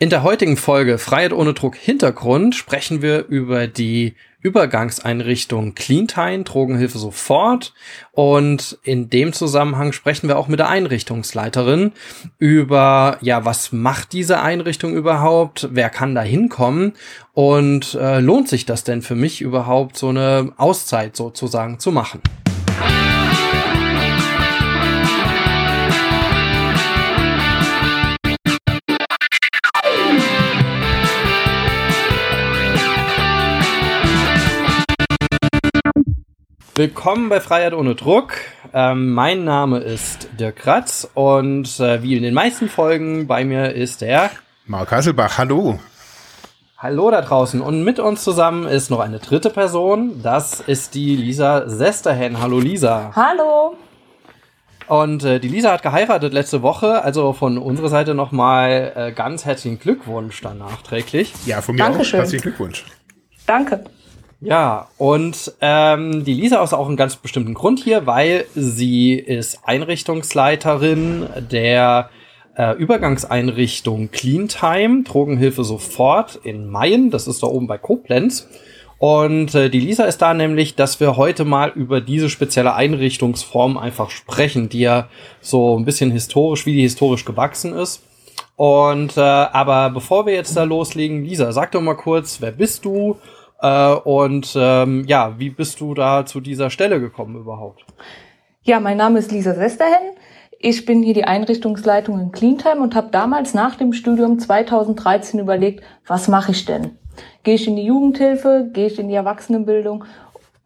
In der heutigen Folge Freiheit ohne Druck Hintergrund sprechen wir über die Übergangseinrichtung Cleantime, Drogenhilfe sofort. Und in dem Zusammenhang sprechen wir auch mit der Einrichtungsleiterin über, ja, was macht diese Einrichtung überhaupt? Wer kann da hinkommen? Und äh, lohnt sich das denn für mich überhaupt, so eine Auszeit sozusagen zu machen? Willkommen bei Freiheit ohne Druck. Ähm, mein Name ist Dirk Kratz und äh, wie in den meisten Folgen bei mir ist der Mark Hasselbach. Hallo. Hallo da draußen. Und mit uns zusammen ist noch eine dritte Person. Das ist die Lisa Sesterhen. Hallo Lisa. Hallo. Und äh, die Lisa hat geheiratet letzte Woche. Also von unserer Seite nochmal äh, ganz herzlichen Glückwunsch dann nachträglich. Ja, von mir Dankeschön. auch herzlichen Glückwunsch. Danke. Ja, und ähm, die Lisa ist auch einen ganz bestimmten Grund hier, weil sie ist Einrichtungsleiterin der äh, Übergangseinrichtung Cleantime, Drogenhilfe sofort in Mayen, das ist da oben bei Koblenz. Und äh, die Lisa ist da nämlich, dass wir heute mal über diese spezielle Einrichtungsform einfach sprechen, die ja so ein bisschen historisch, wie die historisch gewachsen ist. Und äh, aber bevor wir jetzt da loslegen, Lisa, sag doch mal kurz, wer bist du? Äh, und ähm, ja, wie bist du da zu dieser Stelle gekommen überhaupt? Ja, mein Name ist Lisa Sesterhen. Ich bin hier die Einrichtungsleitung in Cleantime und habe damals nach dem Studium 2013 überlegt, was mache ich denn? Gehe ich in die Jugendhilfe, gehe ich in die Erwachsenenbildung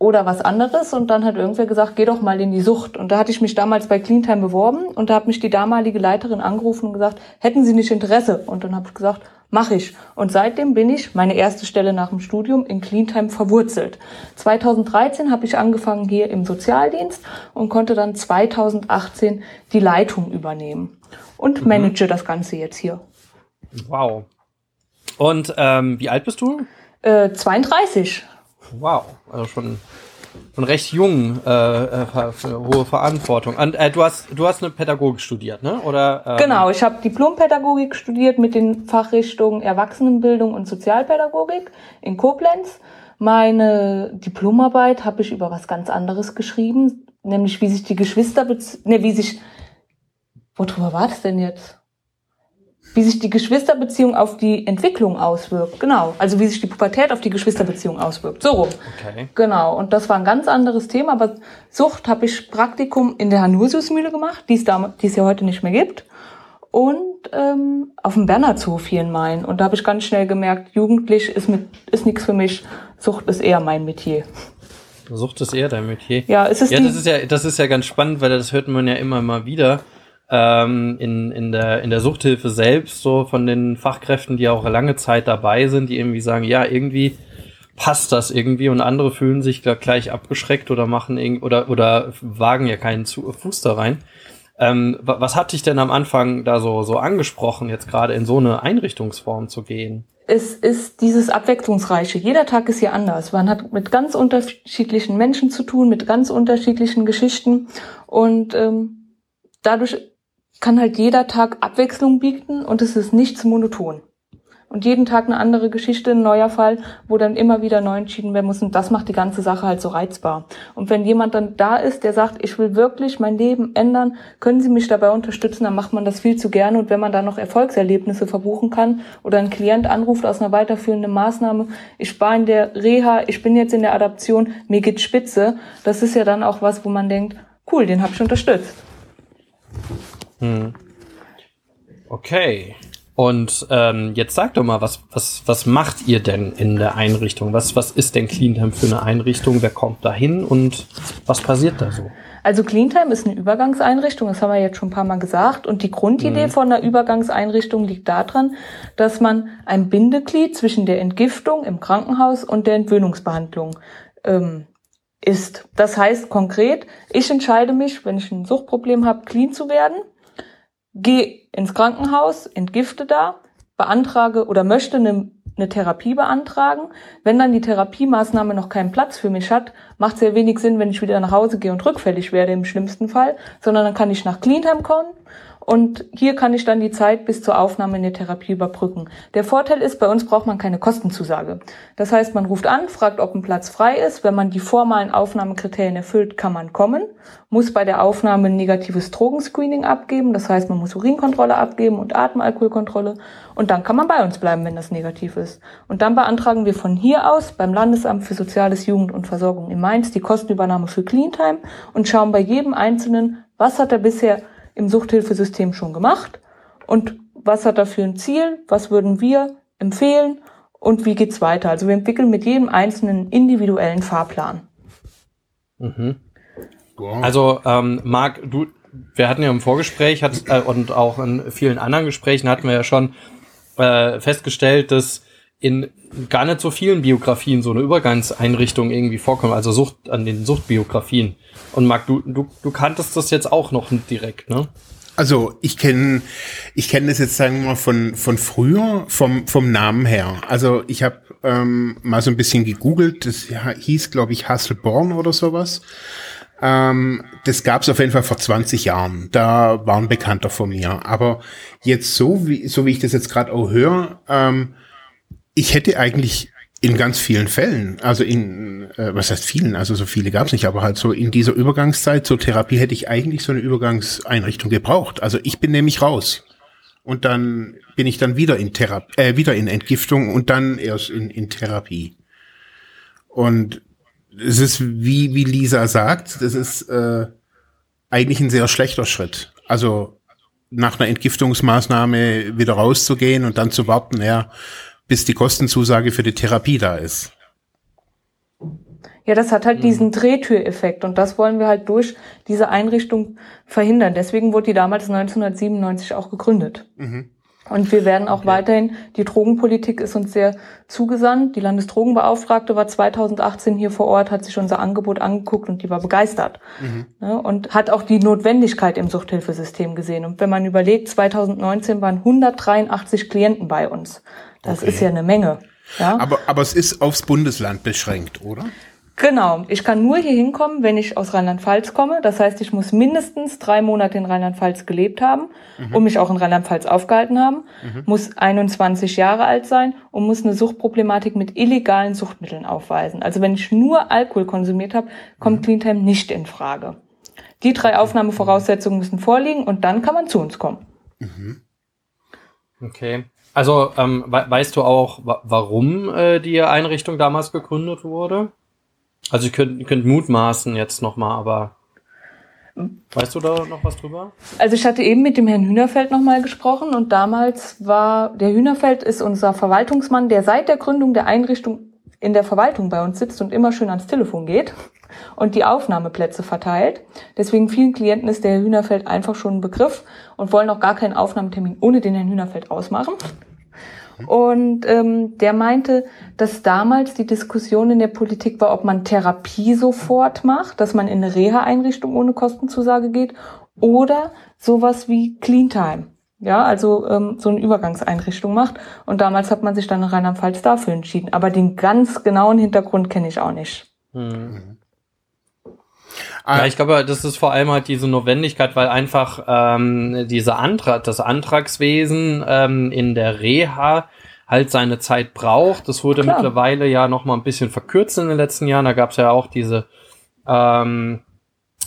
oder was anderes? Und dann hat irgendwer gesagt, geh doch mal in die Sucht. Und da hatte ich mich damals bei Cleantime beworben und da hat mich die damalige Leiterin angerufen und gesagt, hätten Sie nicht Interesse? Und dann habe ich gesagt, Mache ich. Und seitdem bin ich, meine erste Stelle nach dem Studium, in Cleantime verwurzelt. 2013 habe ich angefangen hier im Sozialdienst und konnte dann 2018 die Leitung übernehmen und mhm. manage das Ganze jetzt hier. Wow. Und ähm, wie alt bist du? Äh, 32. Wow, also schon und recht jung, äh, äh, hohe Verantwortung. Und äh, du hast du hast eine Pädagogik studiert, ne? Oder? Ähm genau, ich habe Diplompädagogik studiert mit den Fachrichtungen Erwachsenenbildung und Sozialpädagogik in Koblenz. Meine Diplomarbeit habe ich über was ganz anderes geschrieben, nämlich wie sich die Geschwister, ne, wie sich, worüber war das denn jetzt? Wie sich die Geschwisterbeziehung auf die Entwicklung auswirkt. Genau. Also wie sich die Pubertät auf die Geschwisterbeziehung auswirkt. So rum. Okay. Genau. Und das war ein ganz anderes Thema. Aber Sucht habe ich Praktikum in der Hanusiusmühle gemacht, die es, da, die es ja heute nicht mehr gibt. Und ähm, auf dem Bernhardshof hier in Main. Und da habe ich ganz schnell gemerkt, jugendlich ist, mit, ist nichts für mich. Sucht ist eher mein Metier. Sucht ist eher dein Metier. Ja, es ist ja, das ist ja, das ist ja ganz spannend, weil das hört man ja immer mal wieder ähm, in, in, der, in der Suchthilfe selbst, so von den Fachkräften, die auch lange Zeit dabei sind, die irgendwie sagen, ja, irgendwie passt das irgendwie und andere fühlen sich da gleich abgeschreckt oder machen oder, oder wagen ja keinen Fuß da rein. Ähm, was hat dich denn am Anfang da so, so angesprochen, jetzt gerade in so eine Einrichtungsform zu gehen? Es ist dieses Abwechslungsreiche. Jeder Tag ist hier anders. Man hat mit ganz unterschiedlichen Menschen zu tun, mit ganz unterschiedlichen Geschichten und ähm, dadurch kann halt jeder Tag Abwechslung bieten und es ist nichts monoton. Und jeden Tag eine andere Geschichte, ein neuer Fall, wo dann immer wieder neu entschieden werden muss. Und das macht die ganze Sache halt so reizbar. Und wenn jemand dann da ist, der sagt, ich will wirklich mein Leben ändern, können Sie mich dabei unterstützen, dann macht man das viel zu gerne. Und wenn man da noch Erfolgserlebnisse verbuchen kann oder ein Klient anruft aus einer weiterführenden Maßnahme, ich war in der Reha, ich bin jetzt in der Adaption, mir geht spitze, das ist ja dann auch was, wo man denkt, cool, den habe ich unterstützt. Hm. Okay. Und ähm, jetzt sag doch mal, was, was, was macht ihr denn in der Einrichtung? Was, was ist denn Cleantime für eine Einrichtung? Wer kommt da hin und was passiert da so? Also Cleantime ist eine Übergangseinrichtung, das haben wir jetzt schon ein paar Mal gesagt. Und die Grundidee mhm. von einer Übergangseinrichtung liegt daran, dass man ein Bindeglied zwischen der Entgiftung im Krankenhaus und der Entwöhnungsbehandlung ähm, ist. Das heißt konkret, ich entscheide mich, wenn ich ein Suchtproblem habe, clean zu werden gehe ins Krankenhaus, entgifte da, beantrage oder möchte eine, eine Therapie beantragen. Wenn dann die Therapiemaßnahme noch keinen Platz für mich hat, macht es ja wenig Sinn, wenn ich wieder nach Hause gehe und rückfällig werde im schlimmsten Fall, sondern dann kann ich nach Cleantime kommen Und hier kann ich dann die Zeit bis zur Aufnahme in die Therapie überbrücken. Der Vorteil ist, bei uns braucht man keine Kostenzusage. Das heißt, man ruft an, fragt, ob ein Platz frei ist. Wenn man die formalen Aufnahmekriterien erfüllt, kann man kommen, muss bei der Aufnahme ein negatives Drogenscreening abgeben. Das heißt, man muss Urinkontrolle abgeben und Atemalkoholkontrolle. Und dann kann man bei uns bleiben, wenn das negativ ist. Und dann beantragen wir von hier aus beim Landesamt für Soziales, Jugend und Versorgung in Mainz die Kostenübernahme für Cleantime und schauen bei jedem Einzelnen, was hat er bisher im Suchthilfesystem schon gemacht und was hat er für ein Ziel, was würden wir empfehlen und wie geht's weiter. Also wir entwickeln mit jedem einzelnen individuellen Fahrplan. Mhm. Also ähm, Marc, du, wir hatten ja im Vorgespräch hat, äh, und auch in vielen anderen Gesprächen hatten wir ja schon äh, festgestellt, dass in gar nicht so vielen Biografien so eine Übergangseinrichtung irgendwie vorkommt, also Sucht an den Suchtbiografien. Und Marc, du, du, du kanntest das jetzt auch noch direkt, ne? Also ich kenne ich kenne das jetzt sagen wir mal von von früher vom vom Namen her. Also ich habe ähm, mal so ein bisschen gegoogelt. Das hieß glaube ich Hasselborn oder sowas. Ähm, das gab es auf jeden Fall vor 20 Jahren. Da war ein Bekannter von mir. Aber jetzt so wie so wie ich das jetzt gerade auch höre, ähm, ich hätte eigentlich in ganz vielen Fällen, also in, äh, was heißt vielen, also so viele gab es nicht, aber halt so in dieser Übergangszeit zur Therapie hätte ich eigentlich so eine Übergangseinrichtung gebraucht. Also ich bin nämlich raus. Und dann bin ich dann wieder in Therapie, äh, wieder in Entgiftung und dann erst in, in Therapie. Und es ist, wie, wie Lisa sagt, das ist äh, eigentlich ein sehr schlechter Schritt. Also nach einer Entgiftungsmaßnahme wieder rauszugehen und dann zu warten, ja, bis die Kostenzusage für die Therapie da ist. Ja, das hat halt mhm. diesen Drehtüreffekt und das wollen wir halt durch diese Einrichtung verhindern. Deswegen wurde die damals 1997 auch gegründet. Mhm. Und wir werden auch okay. weiterhin, die Drogenpolitik ist uns sehr zugesandt. Die Landesdrogenbeauftragte war 2018 hier vor Ort, hat sich unser Angebot angeguckt und die war begeistert. Mhm. Ja, und hat auch die Notwendigkeit im Suchthilfesystem gesehen. Und wenn man überlegt, 2019 waren 183 Klienten bei uns. Das okay. ist ja eine Menge. Ja? Aber, aber es ist aufs Bundesland beschränkt, oder? Genau. Ich kann nur hier hinkommen, wenn ich aus Rheinland-Pfalz komme. Das heißt, ich muss mindestens drei Monate in Rheinland-Pfalz gelebt haben mhm. und mich auch in Rheinland-Pfalz aufgehalten haben, mhm. muss 21 Jahre alt sein und muss eine Suchtproblematik mit illegalen Suchtmitteln aufweisen. Also wenn ich nur Alkohol konsumiert habe, kommt mhm. Cleantime nicht in Frage. Die drei Aufnahmevoraussetzungen müssen vorliegen und dann kann man zu uns kommen. Mhm. Okay. Also ähm, weißt du auch, warum äh, die Einrichtung damals gegründet wurde? Also ich könnte könnt mutmaßen jetzt nochmal, aber weißt du da noch was drüber? Also ich hatte eben mit dem Herrn Hühnerfeld nochmal gesprochen und damals war, der Hühnerfeld ist unser Verwaltungsmann, der seit der Gründung der Einrichtung in der Verwaltung bei uns sitzt und immer schön ans Telefon geht und die Aufnahmeplätze verteilt. Deswegen vielen Klienten ist der Herr Hühnerfeld einfach schon ein Begriff und wollen auch gar keinen Aufnahmetermin ohne den Herrn Hühnerfeld ausmachen. Und ähm, der meinte, dass damals die Diskussion in der Politik war, ob man Therapie sofort macht, dass man in eine Reha-Einrichtung ohne Kostenzusage geht oder sowas wie Cleantime. Ja, also ähm, so eine Übergangseinrichtung macht. Und damals hat man sich dann in Rheinland-Pfalz dafür entschieden. Aber den ganz genauen Hintergrund kenne ich auch nicht. Mhm. Ja, ich glaube, das ist vor allem halt diese Notwendigkeit, weil einfach ähm, diese Antrag, das Antragswesen ähm, in der Reha halt seine Zeit braucht. Das wurde Klar. mittlerweile ja noch mal ein bisschen verkürzt in den letzten Jahren. Da gab es ja auch diese ähm,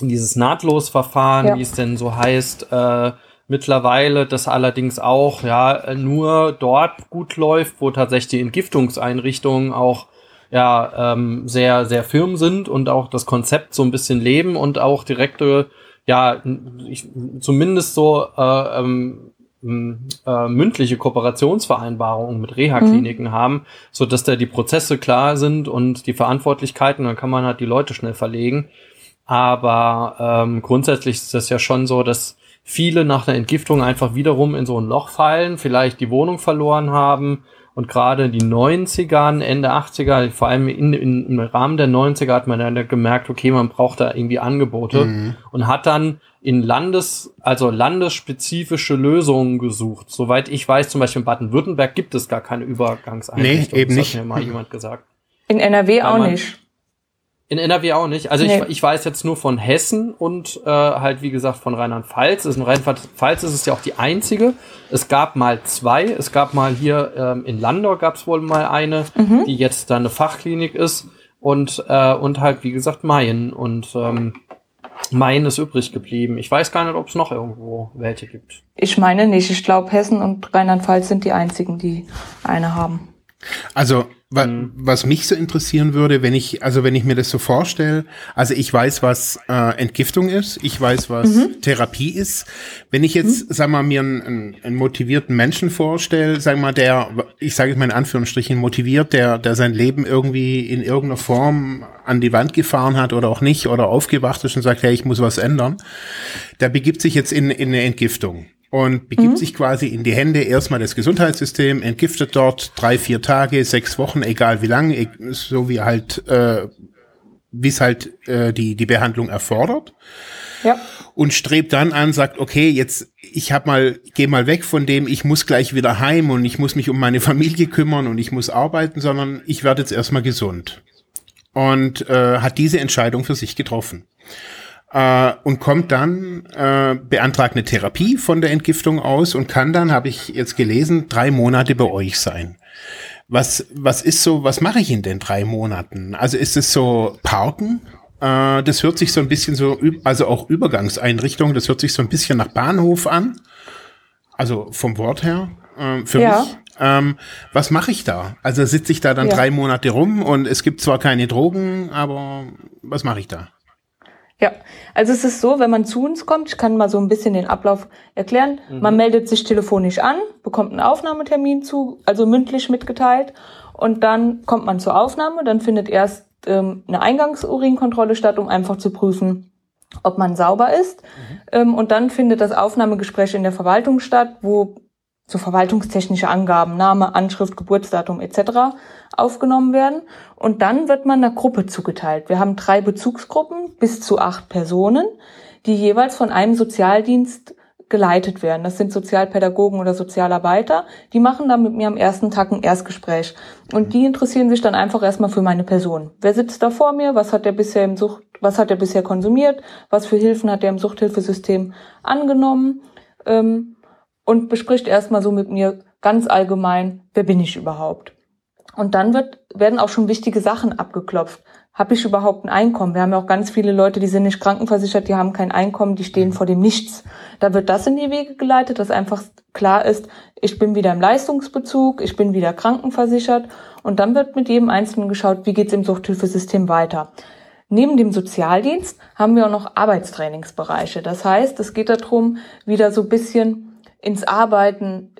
dieses Nahtlosverfahren, ja. wie es denn so heißt, äh, mittlerweile, das allerdings auch ja nur dort gut läuft, wo tatsächlich die Entgiftungseinrichtungen auch ja ähm, sehr, sehr firm sind und auch das Konzept so ein bisschen leben und auch direkte, ja, ich, zumindest so äh, ähm, äh, mündliche Kooperationsvereinbarungen mit Reha-Kliniken mhm. haben, so dass da die Prozesse klar sind und die Verantwortlichkeiten, dann kann man halt die Leute schnell verlegen. Aber ähm, grundsätzlich ist das ja schon so, dass viele nach einer Entgiftung einfach wiederum in so ein Loch fallen, vielleicht die Wohnung verloren haben und gerade die 90er, Ende 80er, vor allem in, in, im Rahmen der 90er hat man dann gemerkt, okay, man braucht da irgendwie Angebote mhm. und hat dann in Landes, also landesspezifische Lösungen gesucht. Soweit ich weiß, zum Beispiel in Baden-Württemberg gibt es gar keine Übergangseinrichtung. Nee, eben das nicht. hat mir mal jemand gesagt. In NRW auch nicht. In NRW auch nicht. Also nee. ich, ich weiß jetzt nur von Hessen und äh, halt wie gesagt von Rheinland-Pfalz. In Rheinland-Pfalz ist es ja auch die einzige. Es gab mal zwei. Es gab mal hier ähm, in Landau gab es wohl mal eine, mhm. die jetzt dann eine Fachklinik ist und äh, und halt wie gesagt Mayen und ähm, Main ist übrig geblieben. Ich weiß gar nicht, ob es noch irgendwo welche gibt. Ich meine nicht. Ich glaube, Hessen und Rheinland-Pfalz sind die einzigen, die eine haben. Also mhm. was mich so interessieren würde, wenn ich, also wenn ich mir das so vorstelle, also ich weiß, was äh, Entgiftung ist, ich weiß, was mhm. Therapie ist. Wenn ich jetzt, mhm. sag mal, mir einen, einen motivierten Menschen vorstelle, sag mal, der, ich sage es mal in Anführungsstrichen, motiviert, der, der sein Leben irgendwie in irgendeiner Form an die Wand gefahren hat oder auch nicht oder aufgewacht ist und sagt, hey, ich muss was ändern, der begibt sich jetzt in, in eine Entgiftung und begibt mhm. sich quasi in die Hände erstmal des Gesundheitssystems, entgiftet dort drei, vier Tage, sechs Wochen, egal wie lang, e, so wie halt, äh, wie es halt äh, die, die Behandlung erfordert. Ja. Und strebt dann an, sagt, okay, jetzt, ich hab mal, geh mal weg von dem, ich muss gleich wieder heim und ich muss mich um meine Familie kümmern und ich muss arbeiten, sondern ich werde jetzt erstmal gesund. Und äh, hat diese Entscheidung für sich getroffen äh, und kommt dann, äh, beantragt eine Therapie von der Entgiftung aus und kann dann, habe ich jetzt gelesen, drei Monate bei euch sein. Was, was ist so, was mache ich in den drei Monaten? Also ist es so Parken? Äh, das hört sich so ein bisschen so, also auch Übergangseinrichtung, das hört sich so ein bisschen nach Bahnhof an. Also vom Wort her, äh, für ja. mich. Ähm, was mache ich da? Also sitze ich da dann ja. drei Monate rum und es gibt zwar keine Drogen, aber was mache ich da? Ja, also es ist so, wenn man zu uns kommt, ich kann mal so ein bisschen den Ablauf erklären. Mhm. Man meldet sich telefonisch an, bekommt einen Aufnahmetermin zu, also mündlich mitgeteilt, und dann kommt man zur Aufnahme. Dann findet erst ähm, eine Eingangsurinkontrolle statt, um einfach zu prüfen, ob man sauber ist. Mhm. Ähm, und dann findet das Aufnahmegespräch in der Verwaltung statt, wo so verwaltungstechnische Angaben, Name, Anschrift, Geburtsdatum etc. aufgenommen werden. Und dann wird man einer Gruppe zugeteilt. Wir haben drei Bezugsgruppen bis zu acht Personen, die jeweils von einem Sozialdienst geleitet werden. Das sind Sozialpädagogen oder Sozialarbeiter. Die machen dann mit mir am ersten Tag ein Erstgespräch. Und die interessieren sich dann einfach erstmal für meine Person. Wer sitzt da vor mir? Was hat der bisher im Sucht, was hat er bisher konsumiert? Was für Hilfen hat er im Suchthilfesystem angenommen? Ähm, und bespricht erstmal so mit mir ganz allgemein, wer bin ich überhaupt? Und dann wird, werden auch schon wichtige Sachen abgeklopft. Habe ich überhaupt ein Einkommen? Wir haben ja auch ganz viele Leute, die sind nicht krankenversichert, die haben kein Einkommen, die stehen vor dem Nichts. Da wird das in die Wege geleitet, dass einfach klar ist, ich bin wieder im Leistungsbezug, ich bin wieder krankenversichert. Und dann wird mit jedem Einzelnen geschaut, wie geht's im Suchthilfesystem weiter. Neben dem Sozialdienst haben wir auch noch Arbeitstrainingsbereiche. Das heißt, es geht darum, wieder so bisschen ins Arbeiten,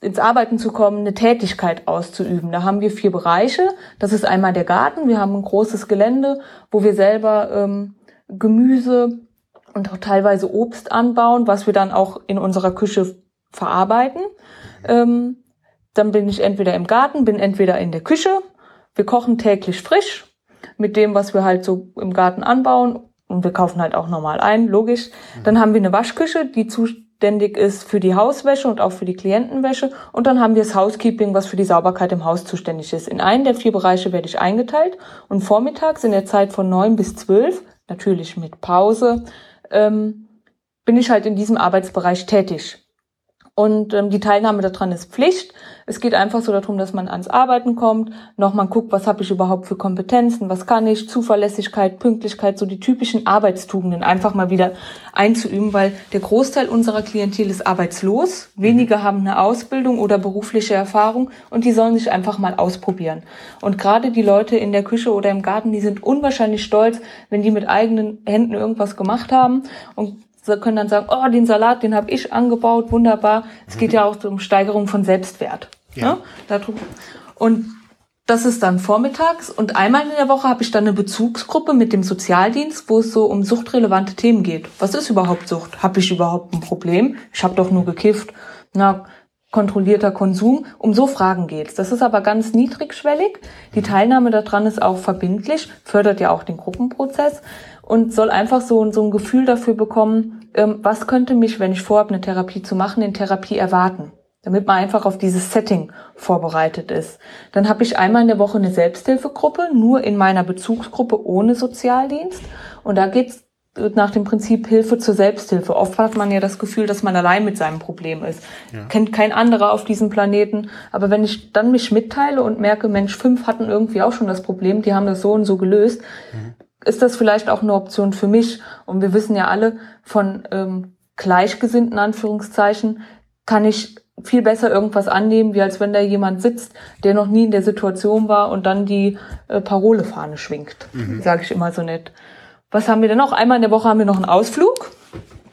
ins Arbeiten zu kommen, eine Tätigkeit auszuüben. Da haben wir vier Bereiche. Das ist einmal der Garten. Wir haben ein großes Gelände, wo wir selber ähm, Gemüse und auch teilweise Obst anbauen, was wir dann auch in unserer Küche verarbeiten. Ähm, dann bin ich entweder im Garten, bin entweder in der Küche. Wir kochen täglich frisch mit dem, was wir halt so im Garten anbauen. Und wir kaufen halt auch normal ein, logisch. Dann haben wir eine Waschküche, die zu, zuständig ist für die Hauswäsche und auch für die Klientenwäsche. Und dann haben wir das Housekeeping, was für die Sauberkeit im Haus zuständig ist. In einen der vier Bereiche werde ich eingeteilt und vormittags in der Zeit von neun bis zwölf, natürlich mit Pause, ähm, bin ich halt in diesem Arbeitsbereich tätig. Und ähm, die Teilnahme daran ist Pflicht. Es geht einfach so darum, dass man ans Arbeiten kommt, nochmal guckt, was habe ich überhaupt für Kompetenzen, was kann ich, Zuverlässigkeit, Pünktlichkeit, so die typischen Arbeitstugenden einfach mal wieder einzuüben, weil der Großteil unserer Klientel ist arbeitslos, wenige haben eine Ausbildung oder berufliche Erfahrung und die sollen sich einfach mal ausprobieren. Und gerade die Leute in der Küche oder im Garten, die sind unwahrscheinlich stolz, wenn die mit eigenen Händen irgendwas gemacht haben und Sie können dann sagen, oh, den Salat, den habe ich angebaut, wunderbar. Es geht ja auch um Steigerung von Selbstwert. Ja. Ne? Und das ist dann vormittags und einmal in der Woche habe ich dann eine Bezugsgruppe mit dem Sozialdienst, wo es so um suchtrelevante Themen geht. Was ist überhaupt Sucht? Habe ich überhaupt ein Problem? Ich habe doch nur gekifft. Na, kontrollierter Konsum. Um so Fragen geht's. Das ist aber ganz niedrigschwellig. Die Teilnahme daran ist auch verbindlich, fördert ja auch den Gruppenprozess und soll einfach so, so ein Gefühl dafür bekommen, ähm, was könnte mich, wenn ich vorhabe, eine Therapie zu machen, in Therapie erwarten. damit man einfach auf dieses Setting vorbereitet ist. Dann habe ich einmal in der Woche eine Selbsthilfegruppe, nur in meiner Bezugsgruppe ohne Sozialdienst. Und da geht's nach dem Prinzip Hilfe zur Selbsthilfe. Oft hat man ja das Gefühl, dass man allein mit seinem Problem ist. Ja. Kennt kein anderer auf diesem Planeten. Aber wenn ich dann mich mitteile und merke, Mensch, fünf hatten irgendwie auch schon das Problem, die haben das so und so gelöst, mhm. Ist das vielleicht auch eine Option für mich. Und wir wissen ja alle von ähm, Gleichgesinnten Anführungszeichen, kann ich viel besser irgendwas annehmen, wie als wenn da jemand sitzt, der noch nie in der Situation war und dann die äh, Parolefahne schwingt. Mhm. Sage ich immer so nett. Was haben wir denn noch? Einmal in der Woche haben wir noch einen Ausflug,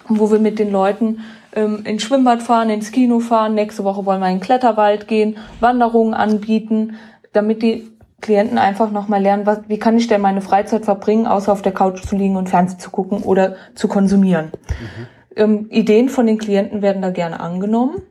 wo wir mit den Leuten ähm, ins Schwimmbad fahren, ins Kino fahren. Nächste Woche wollen wir in den Kletterwald gehen, Wanderungen anbieten, damit die Klienten einfach nochmal lernen, was, wie kann ich denn meine Freizeit verbringen, außer auf der Couch zu liegen und Fernsehen zu gucken oder zu konsumieren. Mhm. Ähm, Ideen von den Klienten werden da gerne angenommen.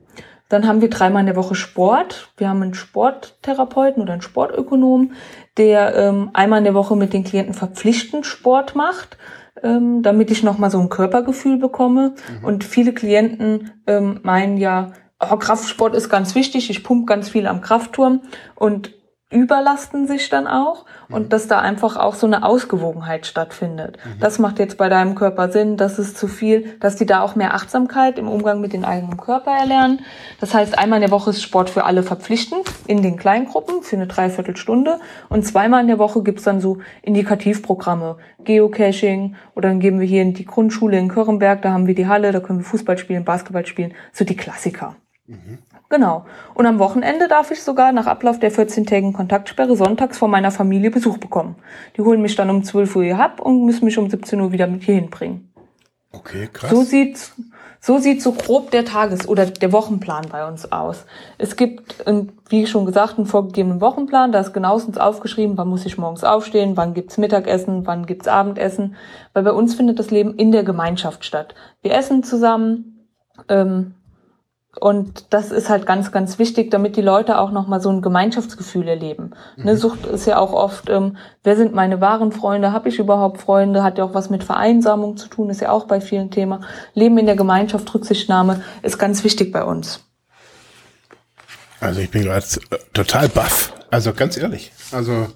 Dann haben wir dreimal in der Woche Sport. Wir haben einen Sporttherapeuten oder einen Sportökonom, der ähm, einmal in der Woche mit den Klienten verpflichtend Sport macht, ähm, damit ich nochmal so ein Körpergefühl bekomme. Mhm. Und viele Klienten ähm, meinen ja, oh, Kraftsport ist ganz wichtig, ich pumpe ganz viel am Kraftturm und überlasten sich dann auch und mhm. dass da einfach auch so eine Ausgewogenheit stattfindet. Mhm. Das macht jetzt bei deinem Körper Sinn, das ist zu viel, dass die da auch mehr Achtsamkeit im Umgang mit den eigenen Körper erlernen. Das heißt, einmal in der Woche ist Sport für alle verpflichtend in den Kleingruppen für eine Dreiviertelstunde und zweimal in der Woche gibt's dann so Indikativprogramme, Geocaching oder dann gehen wir hier in die Grundschule in Körrenberg, da haben wir die Halle, da können wir Fußball spielen, Basketball spielen, so die Klassiker. Mhm. Genau. Und am Wochenende darf ich sogar nach Ablauf der 14-tägigen Kontaktsperre sonntags von meiner Familie Besuch bekommen. Die holen mich dann um 12 Uhr hier ab und müssen mich um 17 Uhr wieder mit hier hinbringen. Okay, krass. So sieht's, so sieht so grob der Tages- oder der Wochenplan bei uns aus. Es gibt, wie schon gesagt, einen vorgegebenen Wochenplan. Da ist genauestens aufgeschrieben, wann muss ich morgens aufstehen, wann gibt's Mittagessen, wann gibt's Abendessen. Weil bei uns findet das Leben in der Gemeinschaft statt. Wir essen zusammen, ähm, und das ist halt ganz, ganz wichtig, damit die Leute auch nochmal so ein Gemeinschaftsgefühl erleben. Mhm. Ne, Sucht ist ja auch oft, ähm, wer sind meine wahren Freunde? Habe ich überhaupt Freunde? Hat ja auch was mit Vereinsamung zu tun, ist ja auch bei vielen Thema. Leben in der Gemeinschaft, Rücksichtnahme ist ganz wichtig bei uns. Also ich bin gerade total baff. Also ganz ehrlich. Also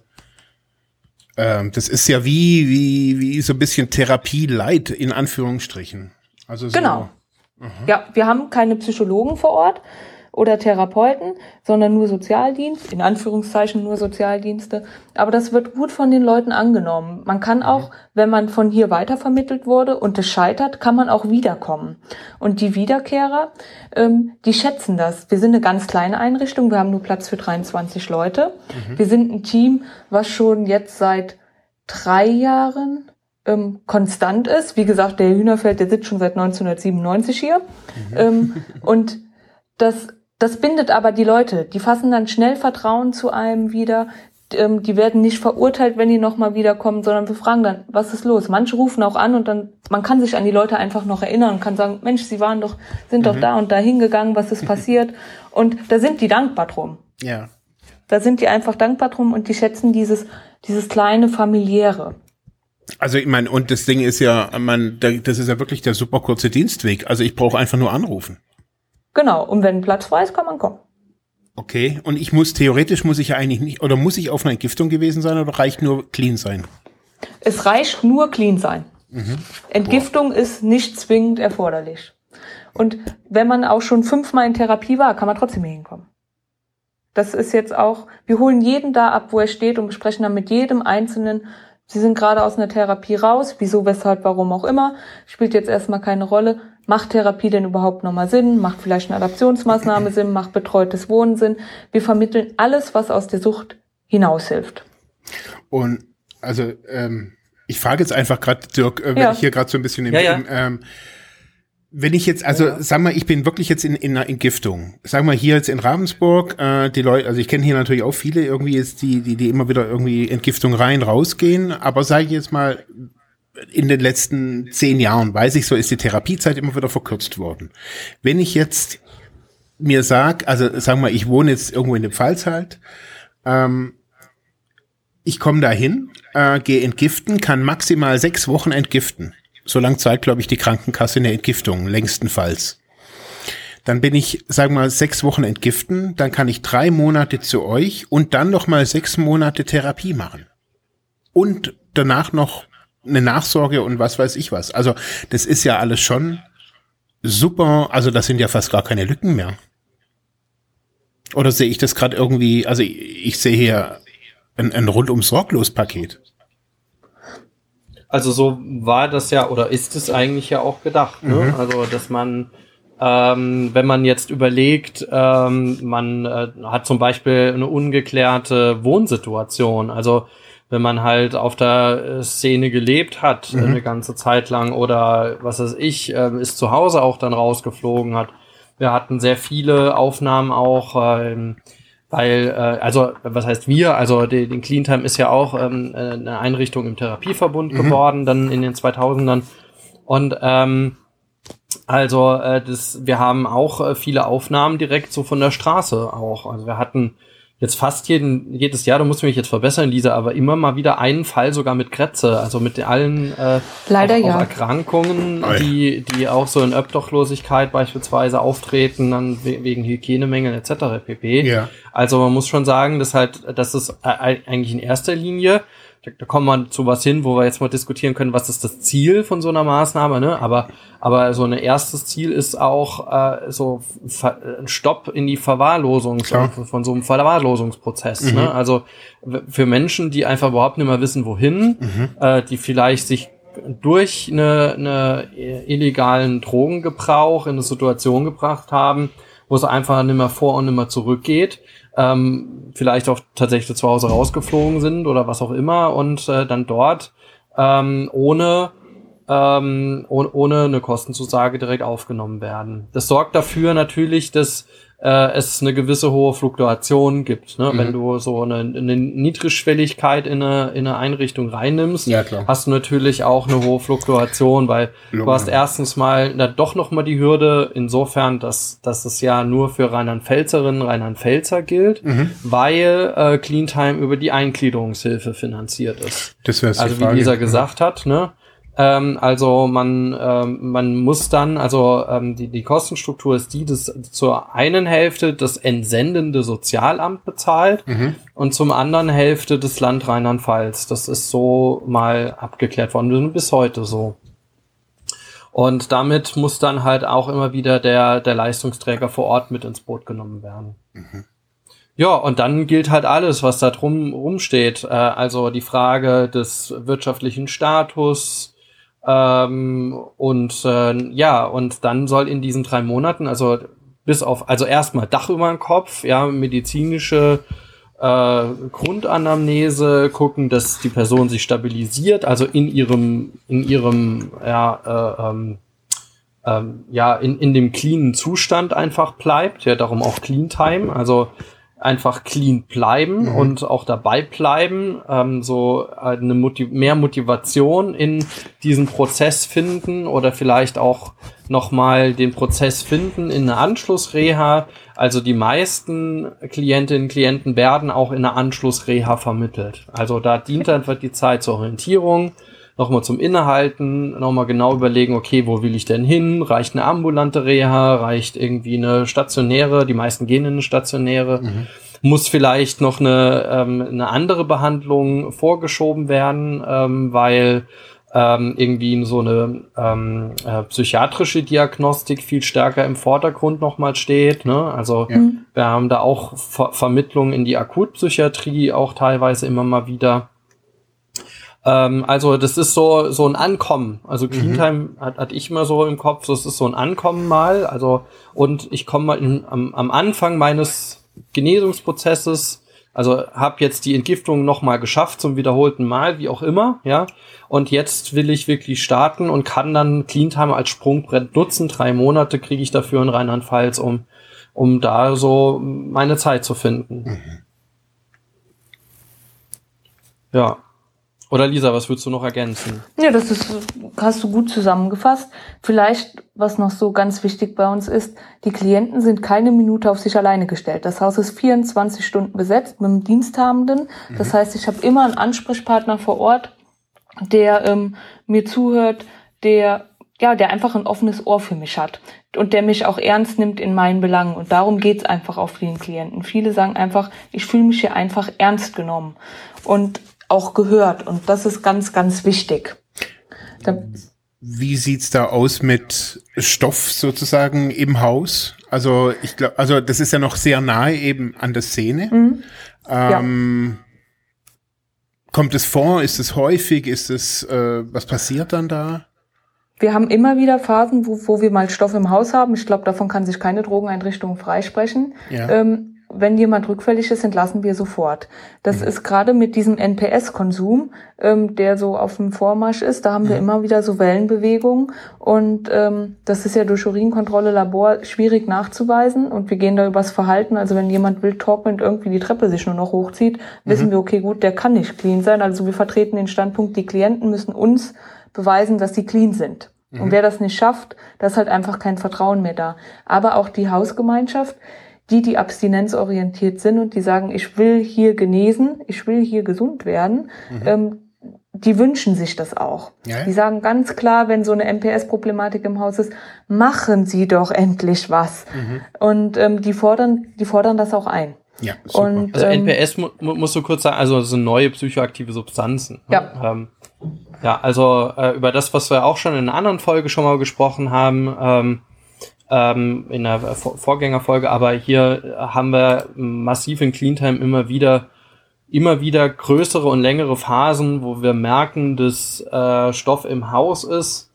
ähm, das ist ja wie, wie, wie so ein bisschen Therapie-Light in Anführungsstrichen. Also so, genau. Mhm. Ja, wir haben keine Psychologen vor Ort oder Therapeuten, sondern nur Sozialdienst, in Anführungszeichen nur Sozialdienste. Aber das wird gut von den Leuten angenommen. Man kann mhm. auch, wenn man von hier weitervermittelt wurde und es scheitert, kann man auch wiederkommen. Und die Wiederkehrer, ähm, die schätzen das. Wir sind eine ganz kleine Einrichtung, wir haben nur Platz für 23 Leute. Mhm. Wir sind ein Team, was schon jetzt seit drei Jahren ähm, konstant ist. Wie gesagt, der Hühnerfeld, der sitzt schon seit 1997 hier. Mhm. Ähm, und das, das bindet aber die Leute. Die fassen dann schnell Vertrauen zu einem wieder. Ähm, die werden nicht verurteilt, wenn die nochmal wiederkommen, sondern wir fragen dann, was ist los? Manche rufen auch an und dann, man kann sich an die Leute einfach noch erinnern und kann sagen, Mensch, sie waren doch, sind mhm. doch da und da hingegangen, was ist passiert? Und da sind die dankbar drum. Ja. Da sind die einfach dankbar drum und die schätzen dieses, dieses kleine familiäre. Also ich meine, und das Ding ist ja, man, das ist ja wirklich der super kurze Dienstweg. Also ich brauche einfach nur anrufen. Genau, und wenn Platz frei ist, kann man kommen. Okay, und ich muss, theoretisch muss ich ja eigentlich nicht, oder muss ich auf einer Entgiftung gewesen sein oder reicht nur clean sein? Es reicht nur clean sein. Mhm. Entgiftung Boah. ist nicht zwingend erforderlich. Und wenn man auch schon fünfmal in Therapie war, kann man trotzdem hier hinkommen. Das ist jetzt auch, wir holen jeden da ab, wo er steht und besprechen dann mit jedem Einzelnen, Sie sind gerade aus einer Therapie raus, wieso, weshalb, warum auch immer, spielt jetzt erstmal keine Rolle. Macht Therapie denn überhaupt nochmal Sinn? Macht vielleicht eine Adaptionsmaßnahme Sinn? Macht betreutes Wohnen Sinn? Wir vermitteln alles, was aus der Sucht hinaushilft. Und also ähm, ich frage jetzt einfach gerade, Dirk, äh, wenn ja. ich hier gerade so ein bisschen im, ja, ja. im ähm, wenn ich jetzt, also ja. sag mal, ich bin wirklich jetzt in, in einer Entgiftung. Sag mal, hier jetzt in Ravensburg, äh, die Leute, also ich kenne hier natürlich auch viele irgendwie jetzt, die, die, die immer wieder irgendwie Entgiftung rein, rausgehen, aber sage ich jetzt mal, in den letzten zehn Jahren, weiß ich so, ist die Therapiezeit immer wieder verkürzt worden. Wenn ich jetzt mir sag, also sag mal, ich wohne jetzt irgendwo in der Pfalz halt, ähm, ich komme da hin, äh, gehe entgiften, kann maximal sechs Wochen entgiften. So lang zahlt, glaube ich, die Krankenkasse eine Entgiftung, längstenfalls. dann bin ich, sagen wir mal, sechs Wochen entgiften, dann kann ich drei Monate zu euch und dann noch mal sechs Monate Therapie machen. Und danach noch eine Nachsorge und was weiß ich was. Also das ist ja alles schon super. Also das sind ja fast gar keine Lücken mehr. Oder sehe ich das gerade irgendwie, also ich, ich sehe hier ein, ein rundum sorglos Paket. Also so war das ja oder ist es eigentlich ja auch gedacht. Ne? Mhm. Also dass man, ähm, wenn man jetzt überlegt, ähm, man äh, hat zum Beispiel eine ungeklärte Wohnsituation. Also wenn man halt auf der Szene gelebt hat mhm. eine ganze Zeit lang oder was weiß ich, äh, ist zu Hause auch dann rausgeflogen hat. Wir hatten sehr viele Aufnahmen auch. Ähm, weil, äh, also was heißt wir, also die, den Clean Time ist ja auch ähm, äh, eine Einrichtung im Therapieverbund mhm. geworden, dann in den 2000ern. Und ähm, also äh, das, wir haben auch äh, viele Aufnahmen direkt so von der Straße auch. Also wir hatten jetzt fast jeden, jedes Jahr, du musst mich jetzt verbessern, Lisa, aber immer mal wieder einen Fall sogar mit Kretze, also mit allen äh, Leider auch, ja. auch Erkrankungen, die, die auch so in Obdachlosigkeit beispielsweise auftreten, dann wegen Hygienemängel etc. pp. Ja. Also man muss schon sagen, dass halt, dass es eigentlich in erster Linie da, da kommt man zu was hin, wo wir jetzt mal diskutieren können, was ist das Ziel von so einer Maßnahme, ne? Aber, aber so ein erstes Ziel ist auch äh, so ein Stopp in die Verwahrlosung Klar. von, so einem Verwahrlosungsprozess. Ne? Mhm. Ne? Also für Menschen, die einfach überhaupt nicht mehr wissen, wohin, mhm. äh, die vielleicht sich durch eine, eine illegalen Drogengebrauch in eine Situation gebracht haben, wo es einfach nicht mehr vor und nicht mehr zurückgeht ähm, vielleicht auch tatsächlich zu Hause rausgeflogen sind oder was auch immer und äh, dann dort ähm, ohne ähm, ohne, ohne eine Kostenzusage direkt aufgenommen werden. Das sorgt dafür natürlich, dass äh, es eine gewisse hohe Fluktuation gibt. Ne? Mhm. Wenn du so eine, eine Niedrigschwelligkeit in eine, in eine Einrichtung reinnimmst, ja, hast du natürlich auch eine hohe Fluktuation, weil Logo. du hast erstens mal na, doch noch mal die Hürde insofern, dass, dass es ja nur für Rheinland-Pfälzerinnen, Rheinland-Pfälzer gilt, mhm. weil äh, Cleantime über die Eingliederungshilfe finanziert ist. Das wäre Also wie Lisa gesagt hat, ne? Ähm, also man, ähm, man muss dann, also ähm, die, die Kostenstruktur ist die, dass zur einen Hälfte das entsendende Sozialamt bezahlt mhm. und zum anderen Hälfte das Land Rheinland-Pfalz. Das ist so mal abgeklärt worden, bis heute so. Und damit muss dann halt auch immer wieder der, der Leistungsträger vor Ort mit ins Boot genommen werden. Mhm. Ja, und dann gilt halt alles, was da drum rumsteht. Äh, also die Frage des wirtschaftlichen Status, ähm, und äh, ja, und dann soll in diesen drei Monaten, also bis auf, also erstmal Dach über den Kopf, ja, medizinische äh, Grundanamnese, gucken, dass die Person sich stabilisiert, also in ihrem, in ihrem, ja, äh, ähm, ähm, ja, in, in dem cleanen Zustand einfach bleibt, ja, darum auch Clean Time, also einfach clean bleiben mhm. und auch dabei bleiben, ähm, so eine Motiv mehr Motivation in diesen Prozess finden oder vielleicht auch nochmal den Prozess finden in eine Anschlussreha. Also die meisten Klientinnen und Klienten werden auch in eine Anschlussreha vermittelt. Also da dient einfach die Zeit zur Orientierung, nochmal zum Innehalten, nochmal genau überlegen, okay, wo will ich denn hin? Reicht eine ambulante Reha? Reicht irgendwie eine stationäre? Die meisten gehen in eine stationäre. Mhm. Muss vielleicht noch eine, ähm, eine andere Behandlung vorgeschoben werden, ähm, weil ähm, irgendwie so eine ähm, äh, psychiatrische Diagnostik viel stärker im Vordergrund nochmal steht. Ne? Also ja. wir haben da auch Ver Vermittlungen in die Akutpsychiatrie auch teilweise immer mal wieder. Ähm, also das ist so so ein Ankommen. Also Cleantime mhm. hat, hat ich immer so im Kopf, das ist so ein Ankommen mal. Also und ich komme mal in, am, am Anfang meines Genesungsprozesses also habe jetzt die Entgiftung noch mal geschafft zum wiederholten Mal, wie auch immer, ja. Und jetzt will ich wirklich starten und kann dann Cleantime als Sprungbrett nutzen. Drei Monate kriege ich dafür in Rheinland-Pfalz, um um da so meine Zeit zu finden. Mhm. Ja. Oder Lisa, was würdest du noch ergänzen? Ja, das ist, hast du gut zusammengefasst. Vielleicht, was noch so ganz wichtig bei uns ist, die Klienten sind keine Minute auf sich alleine gestellt. Das Haus ist 24 Stunden besetzt mit einem Diensthabenden. Das mhm. heißt, ich habe immer einen Ansprechpartner vor Ort, der ähm, mir zuhört, der ja, der einfach ein offenes Ohr für mich hat und der mich auch ernst nimmt in meinen Belangen. Und darum geht's einfach auf vielen Klienten. Viele sagen einfach, ich fühle mich hier einfach ernst genommen und auch gehört. Und das ist ganz, ganz wichtig. Da Wie sieht's da aus mit Stoff sozusagen im Haus? Also ich glaube, also das ist ja noch sehr nahe eben an der Szene. Mhm. Ähm, ja. Kommt es vor? Ist es häufig? Ist es äh, was passiert dann da? Wir haben immer wieder Phasen, wo, wo wir mal Stoff im Haus haben. Ich glaube, davon kann sich keine Drogeneinrichtung freisprechen. Ja. Ähm, wenn jemand rückfällig ist, entlassen wir sofort. Das mhm. ist gerade mit diesem NPS-Konsum, ähm, der so auf dem Vormarsch ist, da haben wir mhm. immer wieder so Wellenbewegungen und ähm, das ist ja durch Urinkontrolle Labor schwierig nachzuweisen und wir gehen da übers Verhalten. Also wenn jemand wild talkend irgendwie die Treppe sich nur noch hochzieht, mhm. wissen wir, okay, gut, der kann nicht clean sein. Also wir vertreten den Standpunkt, die Klienten müssen uns beweisen, dass sie clean sind. Mhm. Und wer das nicht schafft, da ist halt einfach kein Vertrauen mehr da. Aber auch die Hausgemeinschaft, die, die abstinenzorientiert sind und die sagen, ich will hier genesen, ich will hier gesund werden, mhm. ähm, die wünschen sich das auch. Ja. Die sagen ganz klar, wenn so eine MPS-Problematik im Haus ist, machen Sie doch endlich was. Mhm. Und ähm, die fordern, die fordern das auch ein. Ja, super. Und, also NPS mu musst du kurz sagen, also das sind neue psychoaktive Substanzen. Ne? Ja. Ähm, ja, also äh, über das, was wir auch schon in einer anderen Folge schon mal gesprochen haben, ähm, ähm, in der Vorgängerfolge, aber hier haben wir massiv in Cleantime immer wieder immer wieder größere und längere Phasen, wo wir merken, dass äh, Stoff im Haus ist